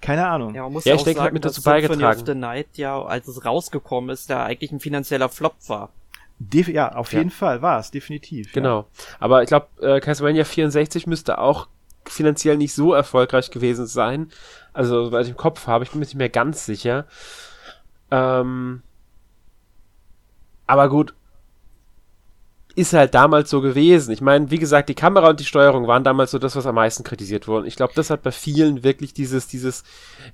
keine Ahnung. Ja, man muss ja, ja auch denke, sagen, mit dazu dass Symphony of the Night ja, als es rausgekommen ist, da eigentlich ein finanzieller Flop war. Def ja, auf jeden Fall war es, definitiv. Genau. Ja. Aber ich glaube, äh, Castlevania 64 müsste auch finanziell nicht so erfolgreich gewesen sein. Also, weil ich im Kopf habe, ich bin mir nicht mehr ganz sicher. Ähm, aber gut, ist halt damals so gewesen. Ich meine, wie gesagt, die Kamera und die Steuerung waren damals so das, was am meisten kritisiert wurde. Ich glaube, das hat bei vielen wirklich dieses, dieses,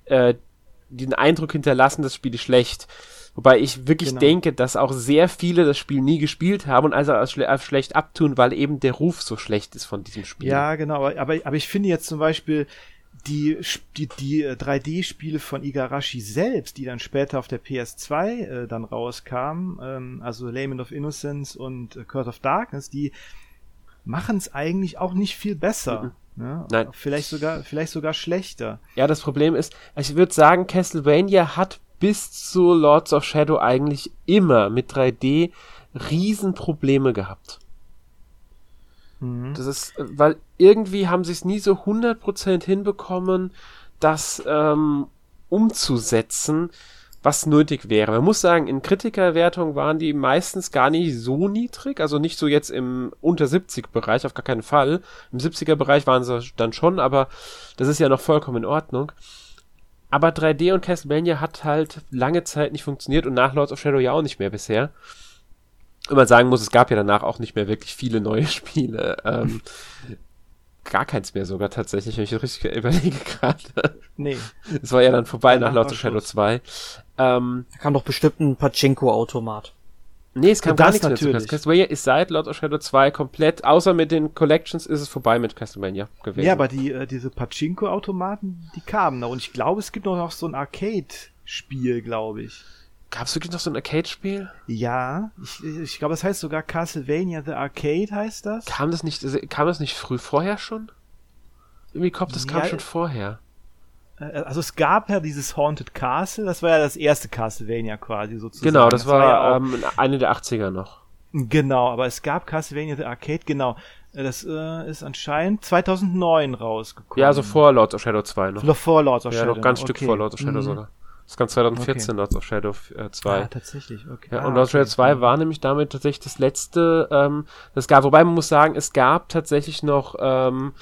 äh, den Eindruck hinterlassen, das Spiel ist schlecht. Wobei ich wirklich genau. denke, dass auch sehr viele das Spiel nie gespielt haben und also als schle schlecht abtun, weil eben der Ruf so schlecht ist von diesem Spiel. Ja, genau. Aber, aber ich finde jetzt zum Beispiel, die, die, die 3D-Spiele äh, von Igarashi selbst, die dann später auf der PS2 äh, dann rauskamen, ähm, also Layman of Innocence und äh, Curse of Darkness, die machen es eigentlich auch nicht viel besser. Mhm. Ne? Nein. Vielleicht sogar, vielleicht sogar schlechter. Ja, das Problem ist, ich würde sagen, Castlevania hat bis zu Lords of Shadow eigentlich immer mit 3D Riesenprobleme gehabt. Mhm. Das ist, weil irgendwie haben sie es nie so 100% hinbekommen, das ähm, umzusetzen, was nötig wäre. Man muss sagen, in Kritikerwertung waren die meistens gar nicht so niedrig, also nicht so jetzt im unter 70 Bereich, auf gar keinen Fall. Im 70er Bereich waren sie dann schon, aber das ist ja noch vollkommen in Ordnung. Aber 3D und Castlevania hat halt lange Zeit nicht funktioniert und nach Lords of Shadow ja auch nicht mehr bisher. Und man sagen muss, es gab ja danach auch nicht mehr wirklich viele neue Spiele. Ähm, gar keins mehr sogar tatsächlich, wenn ich richtig überlege gerade. Nee. Es war ja dann vorbei nach of Shadow Schluss. 2. Ähm, Da kam doch bestimmt ein Pachinko-Automat. nee, es kam Das gar nichts mehr zu natürlich. Castlevania. Castlevania ist seit Lord of Shadow 2 komplett, außer mit den Collections ist es vorbei mit Castlevania gewesen. Ja, aber die, äh, diese Pachinko-Automaten, die kamen noch. Und ich glaube, es gibt noch so ein Arcade-Spiel, glaube ich. Gab es wirklich noch so ein Arcade-Spiel? Ja, ich, ich glaube, es heißt sogar Castlevania The Arcade heißt das. Kam das nicht, also, kam das nicht früh vorher schon? Irgendwie kommt, das kam Ja, schon vorher. Äh, Also es gab ja dieses Haunted Castle, das war ja das erste Castlevania quasi sozusagen. Genau, das, war, ja auch, ähm, eine der 80er noch. Genau, aber es gab Castlevania The Arcade, genau. Äh, Das äh, ist anscheinend 2009 rausgekommen. Ja, also vor Lord of Shadow 2 noch. Vor Lords of Ja, Shadow. noch ganz Stück okay. vor Lord of Shadow Mhm. sogar. Das kam 2014, Lord of Shadow äh, 2. Ah, tatsächlich, okay. Ja, ah, und Lord of Shadow okay. 2 war nämlich damit tatsächlich das letzte, ähm, das gab, wobei man muss sagen, es gab tatsächlich noch ähm,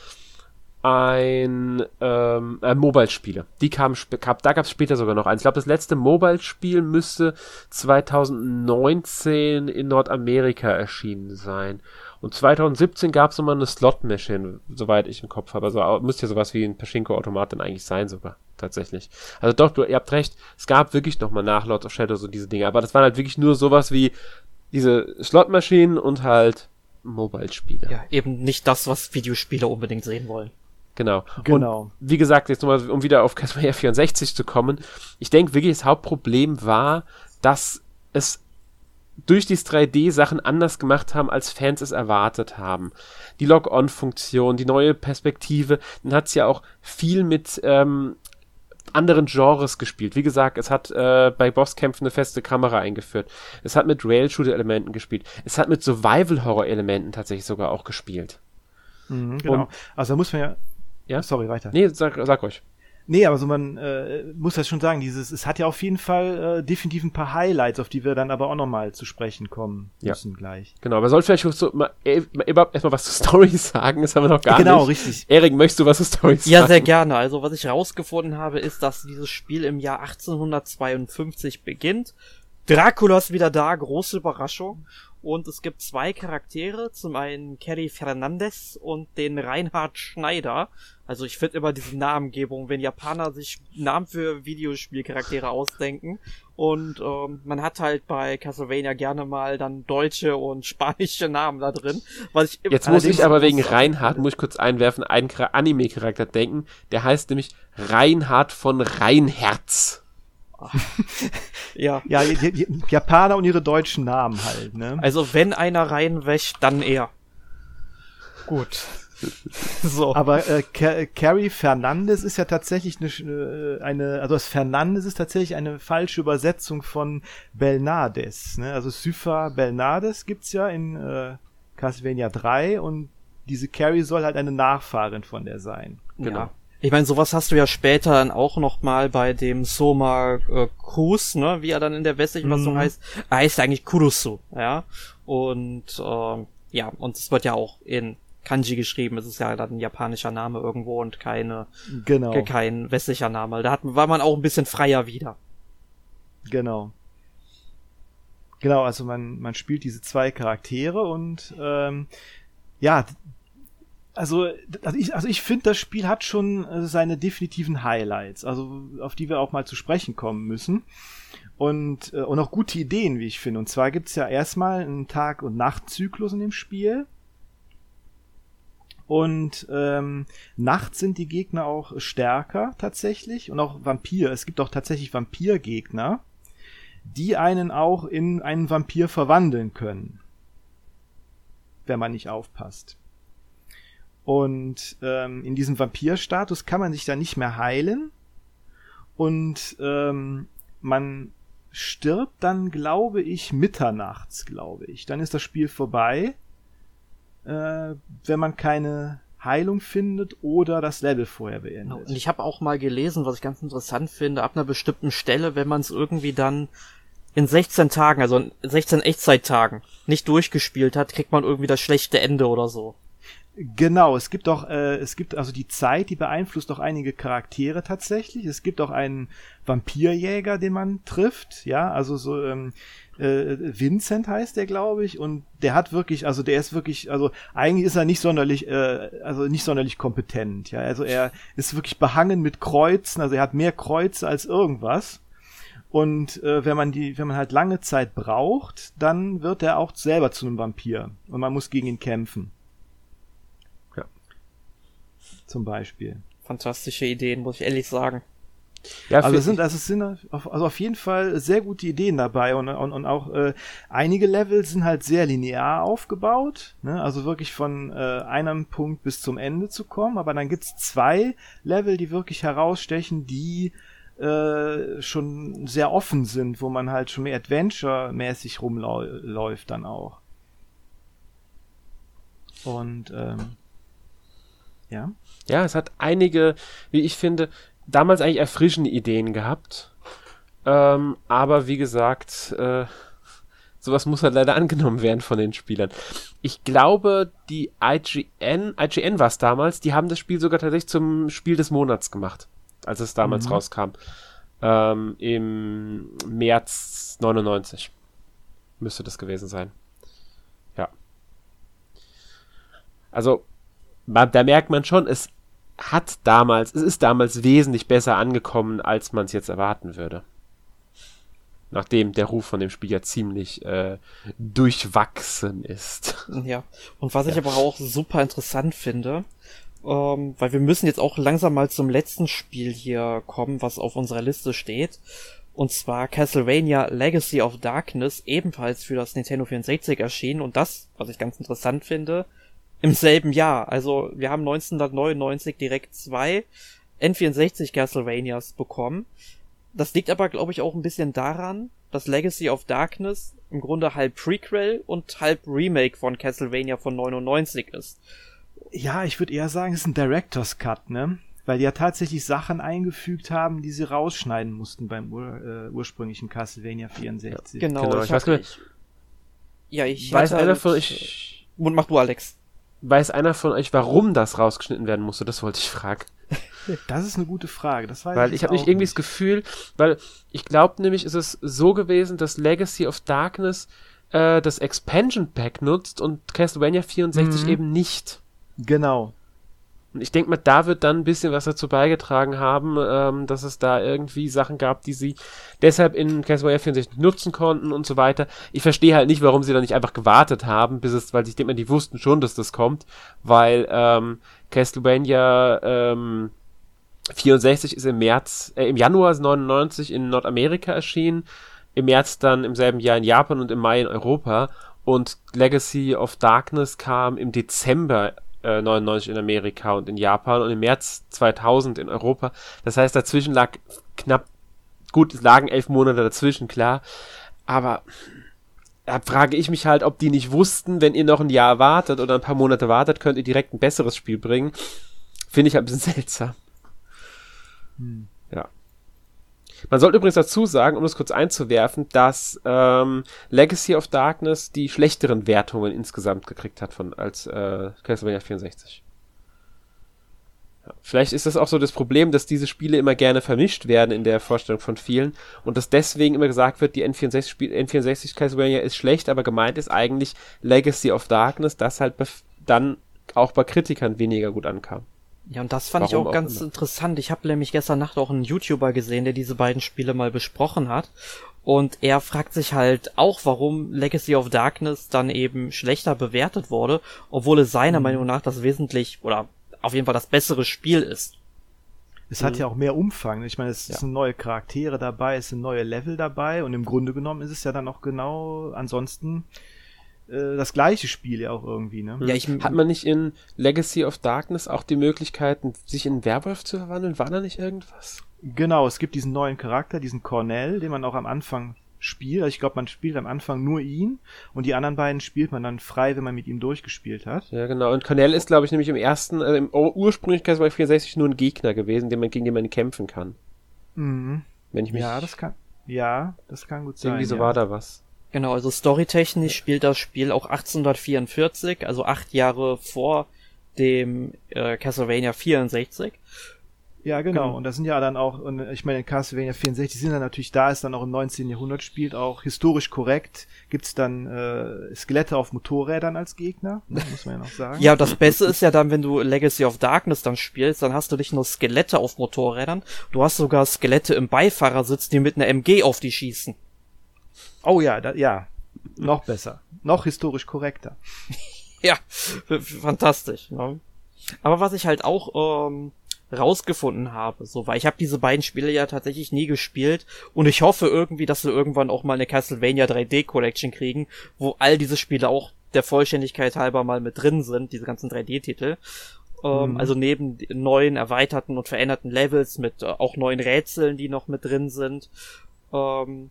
ein ähm, äh, Mobile-Spiele. Die kamen, gab, da gab es später sogar noch eins. Ich glaube, das letzte Mobile-Spiel müsste 2019 in Nordamerika erschienen sein. Und 2017 gab es nochmal eine Slot-Machine, soweit ich im Kopf habe. Also müsste ja sowas wie ein Pachinko-Automat dann eigentlich sein sogar, tatsächlich. Also doch, du, ihr habt recht, es gab wirklich nochmal nach Lord of Shadow so diese Dinge. Aber das waren halt wirklich nur sowas wie diese Slot-Maschinen und halt Mobile-Spiele. Ja, eben nicht das, was Videospieler unbedingt sehen wollen. Genau. Genau. Und wie gesagt, jetzt nochmal, um wieder auf Castlevania 64 zu kommen. Ich denke wirklich, das Hauptproblem war, dass es durch die 3D-Sachen anders gemacht haben, als Fans es erwartet haben. Die Log-On-Funktion, die neue Perspektive, dann hat es ja auch viel mit ähm, anderen Genres gespielt. Wie gesagt, es hat äh, bei Bosskämpfen eine feste Kamera eingeführt. Es hat mit Rail-Shooter-Elementen gespielt. Es hat mit Survival-Horror-Elementen tatsächlich sogar auch gespielt. Mhm, genau. Und- also da muss man ja. Ja? Sorry, weiter. Nee, sag, sag euch. Nee, aber so man äh, muss das schon sagen, dieses, es hat ja auf jeden Fall äh, definitiv ein paar Highlights, auf die wir dann aber auch nochmal zu sprechen kommen Ja. müssen gleich. Genau, aber soll vielleicht so, mal, äh, überhaupt erstmal was zur Story sagen, das haben wir noch gar genau, nicht. richtig. Erik, möchtest du was zur Story sagen? Ja, sehr gerne. Also, was ich rausgefunden habe, ist, dass dieses Spiel im Jahr 1852 beginnt. Dracula ist wieder da, große Überraschung. Und es gibt zwei Charaktere, zum einen Kerry Fernandez und den Reinhard Schneider. Also ich finde immer diese Namengebung, wenn Japaner sich Namen für Videospielcharaktere ausdenken. Und ähm, man hat halt bei Castlevania gerne mal dann deutsche und spanische Namen da drin. Was ich Jetzt muss ich aber wegen Reinhard, muss ich kurz einwerfen, einen Chara- Anime-Charakter denken. Der heißt nämlich Reinhard von Reinherz. ja. Ja, die, die, die Japaner und ihre deutschen Namen halt, ne? Also wenn einer reinwäscht, dann er. Gut. so. Aber äh, Ca- Carrie Fernandez ist ja tatsächlich eine, äh, eine, also das Fernandez ist tatsächlich eine falsche Übersetzung von Belnades. Ne? Also Sypha Belnades gibt's ja in äh, Castlevania 3 und diese Carrie soll halt eine Nachfahrin von der sein. Genau. Ja. Ich meine, sowas hast du ja später dann auch noch mal bei dem Soma äh, Kus, ne, wie er dann in der westlichen Fassung Mhm. heißt. Er heißt eigentlich Kurusu, ja. Und ähm, ja, und es wird ja auch in Kanji geschrieben. Es ist ja dann ein japanischer Name irgendwo und keine, Genau, kein westlicher Name. Da hat, war man auch ein bisschen freier wieder. genau. Genau, also man, man spielt diese zwei Charaktere und ähm, ja, also, also ich, also ich finde, das Spiel hat schon äh, seine definitiven Highlights, also auf die wir auch mal zu sprechen kommen müssen. Und, äh, und auch gute Ideen, wie ich finde. Und zwar gibt's ja erstmal einen Tag- und Nachtzyklus in dem Spiel. Und ähm, nachts sind die Gegner auch stärker tatsächlich. Und auch Vampir. Es gibt auch tatsächlich Vampirgegner, die einen auch in einen Vampir verwandeln können. Wenn man nicht aufpasst. Und ähm, in diesem Vampirstatus kann man sich dann nicht mehr heilen. Und ähm, man stirbt dann, glaube ich, mitternachts, glaube ich. Dann ist das Spiel vorbei, äh, wenn man keine Heilung findet oder das Level vorher Genau. beendet. Und ich habe auch mal gelesen, was ich ganz interessant finde, ab einer bestimmten Stelle, wenn man es irgendwie dann in 16 Tagen, also in 16 Echtzeittagen, nicht durchgespielt hat, kriegt man irgendwie das schlechte Ende oder so. Genau, es gibt auch, äh, es gibt also die Zeit, die beeinflusst auch einige Charaktere tatsächlich. Es gibt auch einen Vampirjäger, den man trifft, ja, also so ähm, äh, Vincent heißt der, glaube ich, und der hat wirklich, also der ist wirklich, also eigentlich ist er nicht sonderlich, äh, also nicht sonderlich kompetent, ja, also er ist wirklich behangen mit Kreuzen, also er hat mehr Kreuze als irgendwas. Und äh, wenn man die, wenn man halt lange Zeit braucht, dann wird er auch selber zu einem Vampir und man muss gegen ihn kämpfen. Zum Beispiel. Fantastische Ideen, muss ich ehrlich sagen. Ja, also es sind, also es sind auf, also auf jeden Fall sehr gute Ideen dabei und, und, und auch äh, einige Level sind halt sehr linear aufgebaut, ne? also wirklich von äh, einem Punkt bis zum Ende zu kommen, aber dann gibt's zwei Level, die wirklich herausstechen, die äh, schon sehr offen sind, wo man halt schon mehr Adventure-mäßig rumläuft dann auch. Und ähm, ja. Ja, es hat einige, wie ich finde, damals eigentlich erfrischende Ideen gehabt. Ähm, aber wie gesagt, äh, sowas muss halt leider angenommen werden von den Spielern. Ich glaube, die IGN, IGN war es damals, die haben das Spiel sogar tatsächlich zum Spiel des Monats gemacht, als es damals mhm. rauskam. Ähm, Im März 99 müsste das gewesen sein. Ja. Also, da merkt man schon, es hat damals, es ist damals wesentlich besser angekommen, als man es jetzt erwarten würde. Nachdem der Ruf von dem Spiel ja ziemlich äh, durchwachsen ist. Ja, und was ja. ich aber auch super interessant finde, ähm, weil wir müssen jetzt auch langsam mal zum letzten Spiel hier kommen, was auf unserer Liste steht. Und zwar Castlevania Legacy of Darkness, ebenfalls für das Nintendo 64 erschienen. Und das, was ich ganz interessant finde, im selben Jahr. Also wir haben 1999 direkt zwei N64 Castlevanias bekommen. Das liegt aber, glaube ich, auch ein bisschen daran, dass Legacy of Darkness im Grunde halb Prequel und halb Remake von Castlevania von 99 ist. Ja, ich würde eher sagen, es ist ein Director's Cut, ne? Weil die ja tatsächlich Sachen eingefügt haben, die sie rausschneiden mussten beim ur äh, ursprünglichen Castlevania 64. Ja, genau, genau, ich, ich weiß nicht. Ja, ich weiß einer halt, euch. Und mach du, Alex. Weiß einer von euch, warum das rausgeschnitten werden musste? Das wollte ich fragen. Das ist eine gute Frage. Das weiß weil ich, ich habe nicht irgendwie das Gefühl, weil ich glaube nämlich, ist es so gewesen, dass Legacy of Darkness äh, das Expansion Pack nutzt und Castlevania 64 mhm. eben nicht. Genau. Und ich denke mal, da wird dann ein bisschen was dazu beigetragen haben, ähm, dass es da irgendwie Sachen gab, die sie deshalb in Castlevania 64 nutzen konnten und so weiter. Ich verstehe halt nicht, warum sie da nicht einfach gewartet haben, bis es, weil ich denke mal, die wussten schon, dass das kommt, weil ähm, Castlevania ähm, 64 ist im März, äh, im Januar 99 in Nordamerika erschienen, im März dann im selben Jahr in Japan und im Mai in Europa und Legacy of Darkness kam im Dezember 99 äh, in Amerika und in Japan und im März 2000 in Europa. Das heißt, dazwischen lag knapp, gut, es lagen elf Monate dazwischen, klar. Aber da frage ich mich halt, ob die nicht wussten, wenn ihr noch ein Jahr wartet oder ein paar Monate wartet, könnt ihr direkt ein besseres Spiel bringen. Finde ich ein bisschen seltsam. Hm. Ja. Man sollte übrigens dazu sagen, um das kurz einzuwerfen, dass ähm, Legacy of Darkness die schlechteren Wertungen insgesamt gekriegt hat von als äh, Castlevania 64. Ja, vielleicht ist das auch so das Problem, dass diese Spiele immer gerne vermischt werden in der Vorstellung von vielen und dass deswegen immer gesagt wird, die N64 Spiel, N64 Castlevania ist schlecht, aber gemeint ist eigentlich Legacy of Darkness, das halt dann auch bei Kritikern weniger gut ankam. Ja, und das fand Warum ich auch ganz immer. interessant. Ich habe nämlich gestern Nacht auch einen YouTuber gesehen, der diese beiden Spiele mal besprochen hat. Und er fragt sich halt auch, warum Legacy of Darkness dann eben schlechter bewertet wurde, obwohl es seiner mhm. Meinung nach das wesentlich oder auf jeden Fall das bessere Spiel ist. Es mhm. hat ja auch mehr Umfang. Ich meine, es ja. sind neue Charaktere dabei, es sind neue Level dabei und im Grunde genommen ist es ja dann auch genau ansonsten äh, das gleiche Spiel ja auch irgendwie, ne? Ja, ich, Hat man nicht in Legacy of Darkness auch die Möglichkeiten, sich in Werwolf zu verwandeln? War da nicht irgendwas? Genau, es gibt diesen neuen Charakter, diesen Cornell, den man auch am Anfang spielt. Also ich glaube, man spielt am Anfang nur ihn und die anderen beiden spielt man dann frei, wenn man mit ihm durchgespielt hat. Ja, genau. Und Cornell ist, glaube ich, nämlich im ersten, äh, im ursprünglich bei 64 nur ein Gegner gewesen, den man, gegen den man kämpfen kann. Mhm. Wenn ich mich. Ja, das kann. Ja, das kann gut sein. Irgendwie so ja. war da was. Genau, also storytechnisch spielt das Spiel auch 1844, also acht Jahre vor dem äh, Castlevania 64. Ja, genau. genau. Und das sind ja dann auch, und ich meine, in Castlevania 64 sind dann natürlich da, ist dann auch im 19. Jahrhundert spielt, auch historisch korrekt. Gibt's dann äh, Skelette auf Motorrädern als Gegner, ne, muss man ja noch sagen. ja, das Beste ist ja dann, wenn du Legacy of Darkness dann spielst, dann hast du nicht nur Skelette auf Motorrädern, du hast sogar Skelette im Beifahrersitz, die mit einer MG auf die schießen. Oh ja, da, ja. Noch besser. Noch historisch korrekter. ja, fantastisch. Ne? Aber was ich halt auch ähm, rausgefunden habe, so, weil ich habe diese beiden Spiele ja tatsächlich nie gespielt und ich hoffe irgendwie, dass wir irgendwann auch mal eine Castlevania 3D Collection kriegen, wo all diese Spiele auch der Vollständigkeit halber mal mit drin sind, diese ganzen 3D-Titel. Ähm, mhm. Also neben neuen, erweiterten und veränderten Levels mit äh, auch neuen Rätseln, die noch mit drin sind. Ähm,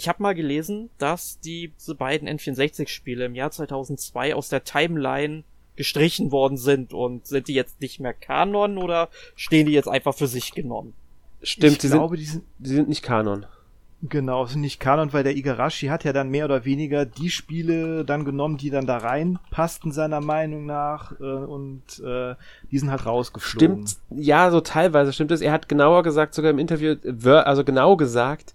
ich habe mal gelesen, dass diese beiden N64-Spiele im Jahr 2002 aus der Timeline gestrichen worden sind und sind die jetzt nicht mehr Kanon oder stehen die jetzt einfach für sich genommen? Stimmt, ich die, glaube, sind, die, sind, die sind nicht Kanon. Genau, sind nicht Kanon, weil der Igarashi hat ja dann mehr oder weniger die Spiele dann genommen, die dann da reinpassten seiner Meinung nach äh, und äh, die sind halt rausgeflogen. Stimmt, ja, so teilweise stimmt es. Er hat genauer gesagt, sogar im Interview, also genau gesagt,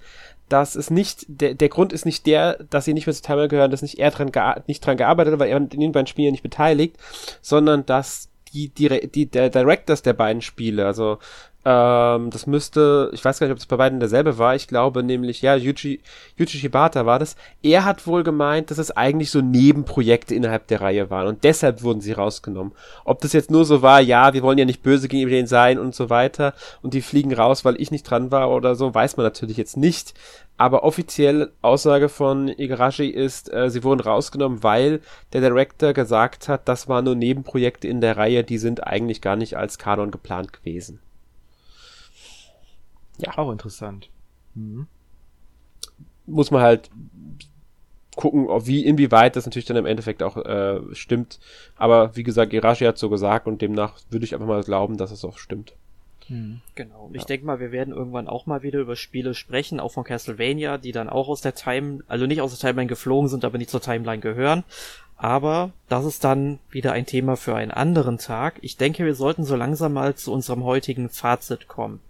dass es nicht, der, der Grund ist nicht der, dass sie nicht mehr zu Timer gehören, dass nicht er dran, nicht dran gearbeitet hat, weil er in den beiden Spielen nicht beteiligt, sondern dass die, die, die, der Directors der beiden Spiele, also ähm, das müsste, ich weiß gar nicht, ob es bei beiden derselbe war. Ich glaube nämlich, ja, Yuji, Yuji Shibata war das. Er hat wohl gemeint, dass es eigentlich so Nebenprojekte innerhalb der Reihe waren und deshalb wurden sie rausgenommen. Ob das jetzt nur so war, ja, wir wollen ja nicht böse gegenüber denen sein und so weiter und die fliegen raus, weil ich nicht dran war oder so, weiß man natürlich jetzt nicht. Aber offiziell Aussage von Igarashi ist, äh, sie wurden rausgenommen, weil der Director gesagt hat, das waren nur Nebenprojekte in der Reihe, die sind eigentlich gar nicht als Kanon geplant gewesen. Ja. Auch interessant. Mhm. Muss man halt gucken, wie, inwieweit das natürlich dann im Endeffekt auch äh, stimmt. Aber wie gesagt, Irashi hat so gesagt und demnach würde ich einfach mal glauben, dass es auch stimmt. Mhm. Genau. Ja. Ich denke mal, wir werden irgendwann auch mal wieder über Spiele sprechen, auch von Castlevania, die dann auch aus der Time, also nicht aus der Timeline geflogen sind, aber nicht zur Timeline gehören. Aber das ist dann wieder ein Thema für einen anderen Tag. Ich denke, wir sollten so langsam mal zu unserem heutigen Fazit kommen.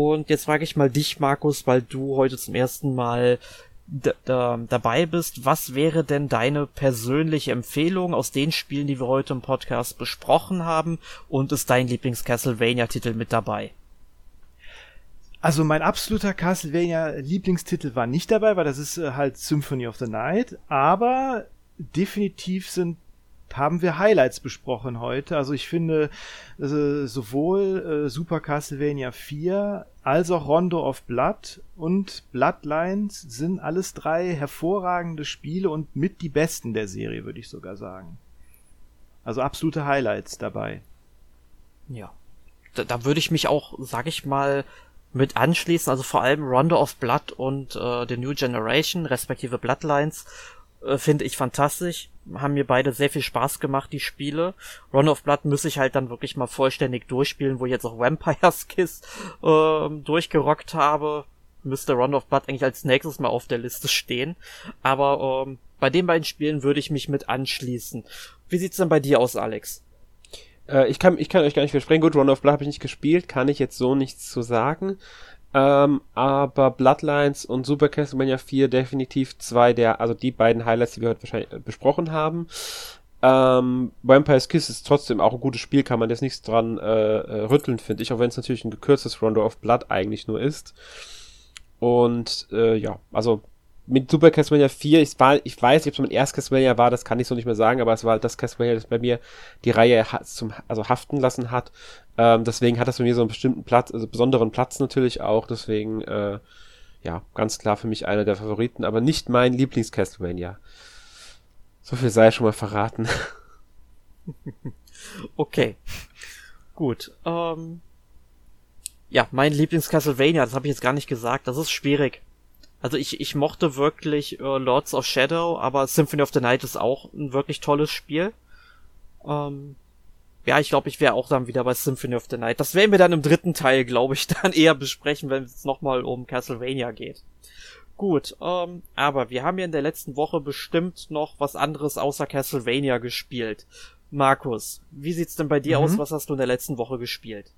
Und jetzt frage ich mal dich, Markus, weil du heute zum ersten Mal dabei bist. Was wäre denn deine persönliche Empfehlung aus den Spielen, die wir heute im Podcast besprochen haben? Und ist dein Lieblings-Castlevania-Titel mit dabei? Also mein absoluter Castlevania-Lieblingstitel war nicht dabei, weil das ist äh, halt Symphony of the Night. Aber definitiv sind haben wir Highlights besprochen heute. Also ich finde äh, sowohl äh, Super Castlevania 4 als auch Rondo of Blood und Bloodlines sind alles drei hervorragende Spiele und mit die besten der Serie, würde ich sogar sagen. Also absolute Highlights dabei. Ja. Da, da würde ich mich auch, sag ich mal, mit anschließen. Also vor allem Rondo of Blood und äh, The New Generation, respektive Bloodlines, äh, finde ich fantastisch. Haben mir beide sehr viel Spaß gemacht, die Spiele. Run of Blood muss ich halt dann wirklich mal vollständig durchspielen, wo ich jetzt auch Vampire's Kiss äh, durchgerockt habe. Müsste Run of Blood eigentlich als nächstes mal auf der Liste stehen. Aber ähm, bei den beiden Spielen würde ich mich mit anschließen. Wie sieht's denn bei dir aus, Alex? Äh, ich, kann, ich kann euch gar nicht versprechen. Gut, Run of Blood habe ich nicht gespielt, kann ich jetzt so nichts zu sagen. Ähm, aber Bloodlines und Super Castlevania 4 definitiv zwei der, also die beiden Highlights, die wir heute wahrscheinlich äh, besprochen haben. Ähm, Vampire's Kiss ist trotzdem auch ein gutes Spiel, kann man jetzt nichts dran äh, äh, rütteln, finde ich, auch wenn es natürlich ein gekürztes Rondo of Blood eigentlich nur ist. Und äh, ja, also mit Super Castlevania 4, ich, war, ich weiß nicht, ob es mein erstes Castlevania war, das kann ich so nicht mehr sagen, aber es war halt das Castlevania, das bei mir die Reihe zum, also haften lassen hat. Ähm, deswegen hat das bei mir so einen bestimmten Platz, also besonderen Platz natürlich auch, deswegen, äh, ja, ganz klar für mich einer der Favoriten, aber nicht mein Lieblings-Castlevania. So viel sei schon mal verraten. okay. Gut. Ähm, ja, mein Lieblings-Castlevania, das habe ich jetzt gar nicht gesagt, das ist schwierig. Also ich, ich mochte wirklich äh, Lords of Shadow, aber Symphony of the Night ist auch ein wirklich tolles Spiel. Ähm, ja, ich glaube, ich wäre auch dann wieder bei Symphony of the Night. Das werden wir dann im dritten Teil, glaube ich, dann eher besprechen, wenn es nochmal um Castlevania geht. Gut, ähm, aber wir haben ja in der letzten Woche bestimmt noch was anderes außer Castlevania gespielt. Markus, wie sieht's denn bei dir mhm. aus? Was hast du in der letzten Woche gespielt?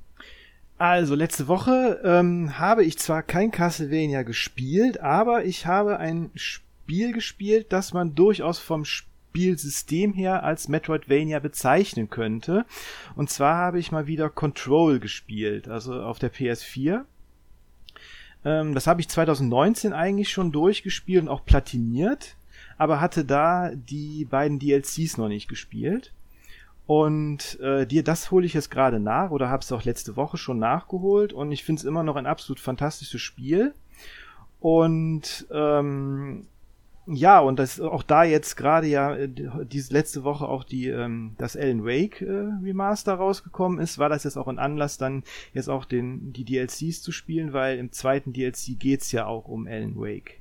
Also, letzte Woche ähm, habe ich zwar kein Castlevania gespielt, aber ich habe ein Spiel gespielt, das man durchaus vom Spielsystem her als Metroidvania bezeichnen könnte. Und zwar habe ich mal wieder Control gespielt, also auf der PS4. Ähm, das habe ich 2019 eigentlich schon durchgespielt und auch platiniert, aber hatte da die beiden DLCs noch nicht gespielt. Und äh, dir, das hole ich jetzt gerade nach oder habe es auch letzte Woche schon nachgeholt und ich finde es immer noch ein absolut fantastisches Spiel. Und ähm, ja, und das auch da jetzt gerade ja äh, diese letzte Woche auch die ähm, das Alan Wake äh, Remaster rausgekommen ist, war das jetzt auch ein Anlass dann jetzt auch den die DLCs zu spielen, weil im zweiten DLC geht's ja auch um Alan Wake.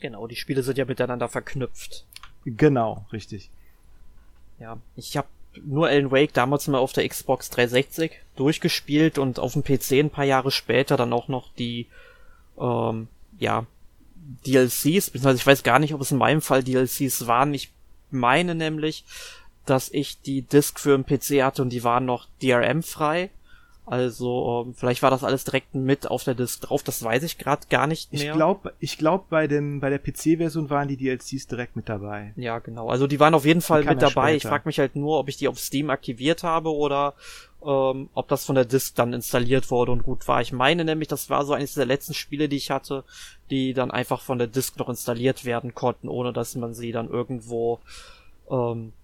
Genau, die Spiele sind ja miteinander verknüpft. Genau, richtig. Ja, ich habe nur Alan Wake damals mal auf der Xbox 360 durchgespielt und auf dem PC ein paar Jahre später dann auch noch die ähm, ja DLCs, beziehungsweise ich weiß gar nicht, ob es in meinem Fall DLCs waren. Ich meine nämlich, dass ich die Disc für den PC hatte und die waren noch DRM frei. Also ähm, vielleicht war das alles direkt mit auf der Disk drauf, das weiß ich gerade gar nicht mehr. Ich glaube, ich glaube bei dem bei der PC-Version waren die DLCs direkt mit dabei. Ja, genau. Also die waren auf jeden Fall mit dabei. Später. Ich frage mich halt nur, ob ich die auf Steam aktiviert habe oder ähm, ob das von der Disk dann installiert wurde und gut war. Ich meine nämlich, das war so eines der letzten Spiele, die ich hatte, die dann einfach von der Disk noch installiert werden konnten, ohne dass man sie dann irgendwo ähm,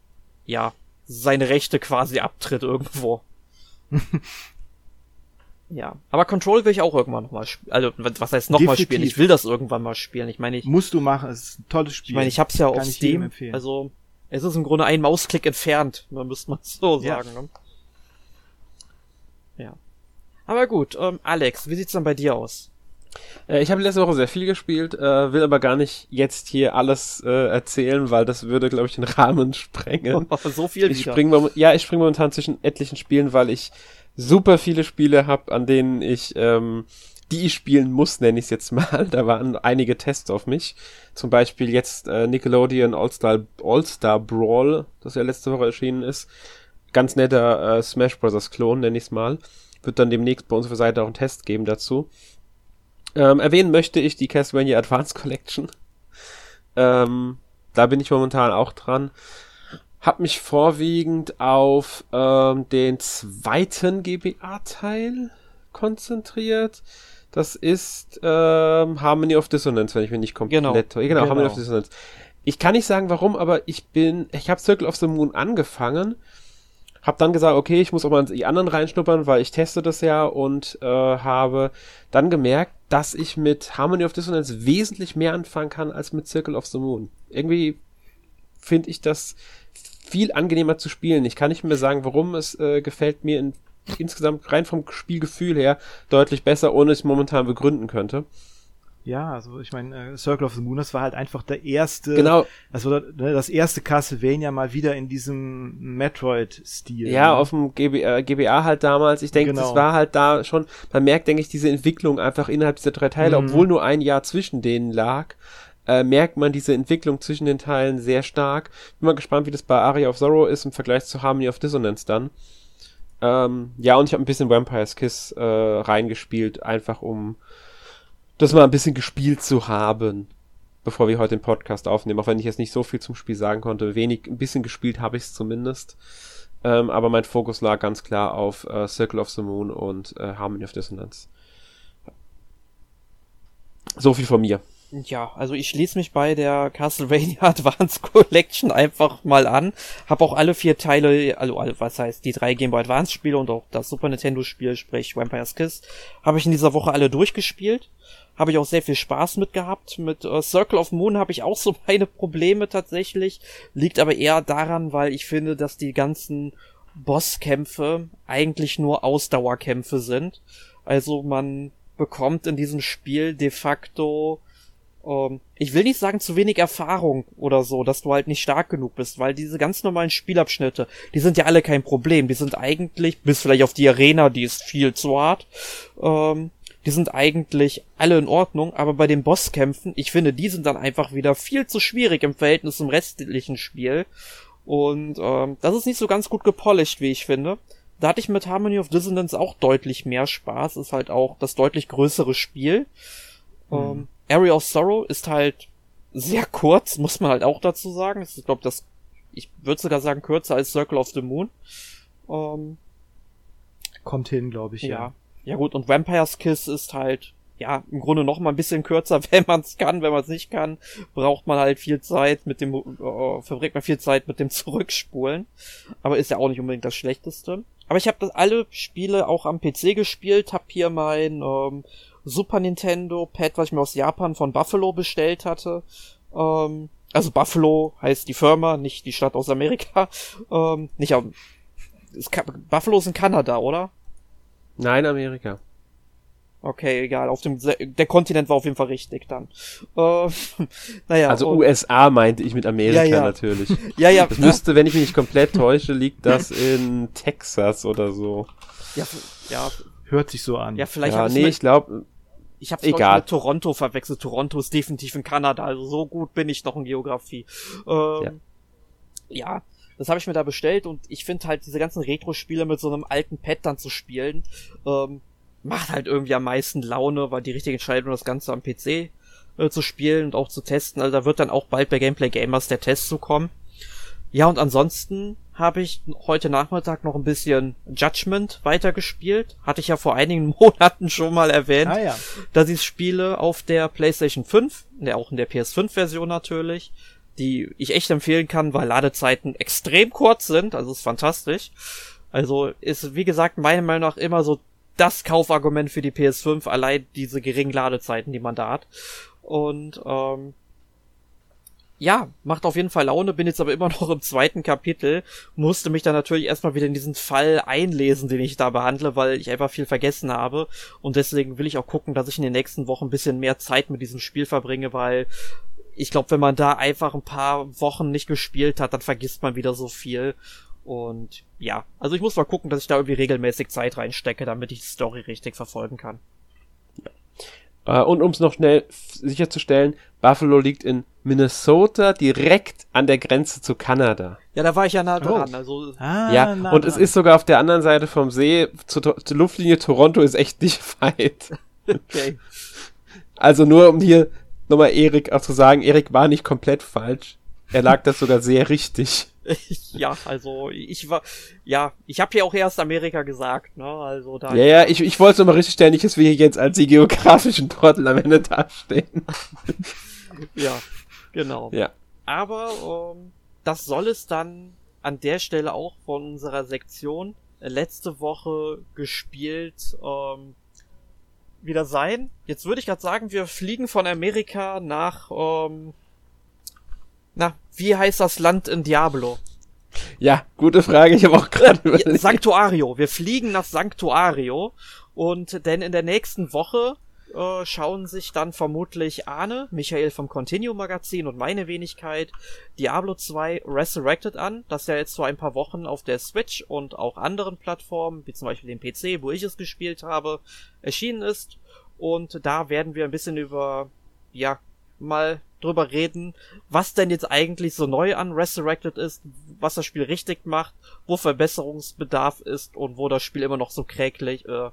ja seine Rechte quasi abtritt irgendwo. Ja, aber Control will ich auch irgendwann nochmal spielen. Also, was heißt nochmal spielen? Ich will das irgendwann mal spielen. Ich meine, ich. Musst du machen, es ist ein tolles Spiel. Ich meine, ich hab's ja Kann auf Steam. Also, es ist im Grunde ein Mausklick entfernt. Man müsste man so sagen. Ja. Ne? ja. Aber gut, ähm, Alex, wie sieht's dann bei dir aus? Äh, ich habe letzte Woche sehr viel gespielt, äh, will aber gar nicht jetzt hier alles äh, erzählen, weil das würde, glaube ich, den Rahmen sprengen. so viel ich spring, Ja, ich springe momentan zwischen etlichen Spielen, weil ich super viele Spiele habe, an denen ich ähm, die ich spielen muss, nenne ich es jetzt mal. Da waren einige Tests auf mich. Zum Beispiel jetzt äh, Nickelodeon All-Star All -Star Brawl, das ja letzte Woche erschienen ist. Ganz netter äh, Smash Bros. Klon, nenne ich es mal. Wird dann demnächst bei unserer Seite auch einen Test geben dazu. Ähm, erwähnen möchte ich die Castlevania Advance Collection. Ähm, da bin ich momentan auch dran habe mich vorwiegend auf ähm, den zweiten GBA-Teil konzentriert. Das ist ähm, Harmony of Dissonance, wenn ich mich nicht komplett... Genau, genau, genau, Harmony of Dissonance. Ich kann nicht sagen, warum, aber ich bin... Ich habe Circle of the Moon angefangen, habe dann gesagt, okay, ich muss auch mal in die anderen reinschnuppern, weil ich teste das ja und äh, habe dann gemerkt, dass ich mit Harmony of Dissonance wesentlich mehr anfangen kann als mit Circle of the Moon. Irgendwie finde ich das viel angenehmer zu spielen. Ich kann nicht mehr sagen, warum es äh, gefällt mir in, insgesamt rein vom Spielgefühl her deutlich besser, ohne es momentan begründen könnte. Ja, also ich meine, äh, Circle of the Moon, das war halt einfach der erste, genau. also ne, das erste Castlevania mal wieder in diesem Metroid-Stil. Ja, ne? auf dem GBA, äh, GBA halt damals. Ich denke, genau. das war halt da schon, man merkt, denke ich, diese Entwicklung einfach innerhalb dieser drei Teile, mhm. obwohl nur ein Jahr zwischen denen lag äh, merkt man diese Entwicklung zwischen den Teilen sehr stark. Bin mal gespannt, wie das bei Aria of Sorrow ist im Vergleich zu Harmony of Dissonance dann. Ähm, ja, und ich habe ein bisschen Vampire's Kiss äh, reingespielt, einfach um das mal ein bisschen gespielt zu haben, bevor wir heute den Podcast aufnehmen. Auch wenn ich jetzt nicht so viel zum Spiel sagen konnte. Wenig, ein bisschen gespielt habe ich es zumindest. Ähm, aber mein Fokus lag ganz klar auf äh, Circle of the Moon und äh, Harmony of Dissonance. So viel von mir. Ja, also ich schließe mich bei der Castlevania Advance Collection einfach mal an. Hab auch alle vier Teile, also was heißt die drei Game Boy Advance Spiele und auch das Super Nintendo Spiel, sprich Vampire's Kiss, habe ich in dieser Woche alle durchgespielt. Habe ich auch sehr viel Spaß mit gehabt. Mit äh, Circle of Moon habe ich auch so meine Probleme tatsächlich. Liegt aber eher daran, weil ich finde, dass die ganzen Bosskämpfe eigentlich nur Ausdauerkämpfe sind. Also man bekommt in diesem Spiel de facto ähm, ich will nicht sagen zu wenig Erfahrung oder so, dass du halt nicht stark genug bist, weil diese ganz normalen Spielabschnitte, die sind ja alle kein Problem. Die sind eigentlich, bis vielleicht auf die Arena, die ist viel zu hart, ähm, die sind eigentlich alle in Ordnung, aber bei den Bosskämpfen, ich finde, die sind dann einfach wieder viel zu schwierig im Verhältnis zum restlichen Spiel. Und ähm, das ist nicht so ganz gut gepolished, wie ich finde. Da hatte ich mit Harmony of Dissonance auch deutlich mehr Spaß. Ist halt auch das deutlich größere Spiel. Mhm. Ähm, Area of Sorrow ist halt sehr kurz, muss man halt auch dazu sagen. Ich glaube, das, ich würde sogar sagen, kürzer als Circle of the Moon. Ähm, Kommt hin, glaube ich, ja. ja. Ja gut, und Vampire's Kiss ist halt, ja, im Grunde noch mal ein bisschen kürzer, wenn man es kann. Wenn man es nicht kann, braucht man halt viel Zeit mit dem, äh, verbringt man viel Zeit mit dem Zurückspulen. Aber ist ja auch nicht unbedingt das Schlechteste. Aber ich habe das alle Spiele auch am PC gespielt, hab hier mein ähm, Super Nintendo Pad, was ich mir aus Japan von Buffalo bestellt hatte. Ähm, also Buffalo heißt die Firma, nicht die Stadt aus Amerika. Ähm, nicht am, Buffalo ist in Kanada, oder? Nein, Amerika. Okay, egal. Auf dem der Kontinent war auf jeden Fall richtig dann. Äh, naja. Also und, USA meinte ich mit Amerika ja, ja. natürlich. ja, ja. Das müsste, wenn ich mich nicht komplett täusche, liegt das in Texas oder so. Ja, ja. Hört sich so an. Ja, vielleicht. Ja, nee, ich glaube. Ich habe es mit Toronto verwechselt. Toronto ist definitiv in Kanada, also so gut bin ich noch in Geografie. Ähm, ja. ja, das habe ich mir da bestellt und ich finde halt diese ganzen Retro-Spiele mit so einem alten Pad dann zu spielen, ähm, macht halt irgendwie am meisten Laune, weil die richtige Entscheidung, das Ganze am PC äh, zu spielen und auch zu testen. Also da wird dann auch bald bei Gameplay Gamers der Test zu kommen. Ja, und ansonsten habe ich heute Nachmittag noch ein bisschen Judgment weitergespielt. Hatte ich ja vor einigen Monaten schon mal erwähnt, ah, ja. dass ich spiele auf der PlayStation 5, der auch in der PS5-Version natürlich, die ich echt empfehlen kann, weil Ladezeiten extrem kurz sind, also ist fantastisch. Also ist, wie gesagt, meiner Meinung nach immer so das Kaufargument für die PS5, allein diese geringen Ladezeiten, die man da hat. Und ähm, ja, macht auf jeden Fall Laune, bin jetzt aber immer noch im zweiten Kapitel, musste mich dann natürlich erstmal wieder in diesen Fall einlesen, den ich da behandle, weil ich einfach viel vergessen habe. Und deswegen will ich auch gucken, dass ich in den nächsten Wochen ein bisschen mehr Zeit mit diesem Spiel verbringe, weil ich glaube, wenn man da einfach ein paar Wochen nicht gespielt hat, dann vergisst man wieder so viel. Und ja, also ich muss mal gucken, dass ich da irgendwie regelmäßig Zeit reinstecke, damit ich die Story richtig verfolgen kann. Äh, und um es noch schnell sicherzustellen, Buffalo liegt in Minnesota direkt an der Grenze zu Kanada. Ja, da war ich ja nah dran. Oh. Also ah, ja, nah und dran. es ist sogar auf der anderen Seite vom See. Zur, zur Luftlinie Toronto ist echt nicht weit. okay. Also nur um hier nochmal Erik auch zu sagen, Erik war nicht komplett falsch. Er lag das sogar sehr richtig. ja, also ich war, ja, ich habe ja auch erst Amerika gesagt, ne? Also da. Ja, ja, ich, ich wollte es nochmal richtig stellen, nicht, dass wir hier jetzt als die geografischen Trottel am Ende dastehen. ja, genau. Ja. Aber ähm, das soll es dann an der Stelle auch von unserer Sektion letzte Woche gespielt ähm, wieder sein. Jetzt würde ich gerade sagen, wir fliegen von Amerika nach ähm, na, wie heißt das Land in Diablo? Ja, gute Frage. Ich habe auch gerade äh, Sanctuario. Wir fliegen nach Sanctuario und denn in der nächsten Woche äh, schauen sich dann vermutlich Arne, Michael vom Continuum Magazin und meine Wenigkeit Diablo 2 Resurrected an, das ja jetzt vor ein paar Wochen auf der Switch und auch anderen Plattformen, wie zum Beispiel dem PC, wo ich es gespielt habe, erschienen ist. Und da werden wir ein bisschen über, ja, mal drüber reden, was denn jetzt eigentlich so neu an Resurrected ist, was das Spiel richtig macht, wo Verbesserungsbedarf ist und wo das Spiel immer noch so kläglich, äh,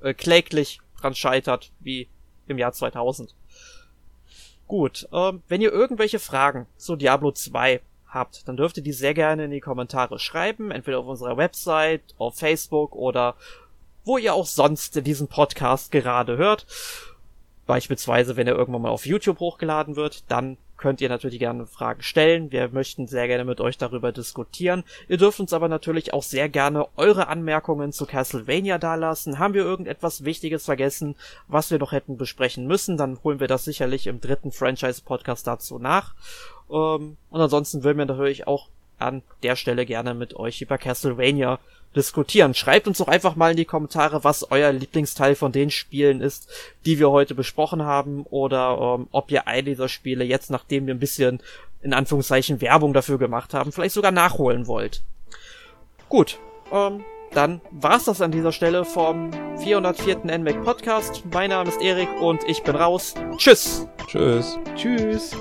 äh, kläglich dran scheitert wie im Jahr 2000. Gut, ähm, wenn ihr irgendwelche Fragen zu Diablo 2 habt, dann dürft ihr die sehr gerne in die Kommentare schreiben, entweder auf unserer Website, auf Facebook oder wo ihr auch sonst diesen Podcast gerade hört. Beispielsweise, wenn er irgendwann mal auf YouTube hochgeladen wird, dann könnt ihr natürlich gerne Fragen stellen. Wir möchten sehr gerne mit euch darüber diskutieren. Ihr dürft uns aber natürlich auch sehr gerne eure Anmerkungen zu Castlevania dalassen. Haben wir irgendetwas Wichtiges vergessen, was wir noch hätten besprechen müssen, dann holen wir das sicherlich im dritten Franchise-Podcast dazu nach. Ähm, und ansonsten würden wir natürlich auch an der Stelle gerne mit euch über Castlevania diskutieren. Schreibt uns doch einfach mal in die Kommentare, was euer Lieblingsteil von den Spielen ist, die wir heute besprochen haben, oder ähm, ob ihr eine dieser Spiele jetzt, nachdem wir ein bisschen in Anführungszeichen Werbung dafür gemacht haben, vielleicht sogar nachholen wollt. Gut, ähm, dann war's das an dieser Stelle vom 404. NMAC Podcast. Mein Name ist Erik und ich bin raus. Tschüss. Tschüss. Tschüss.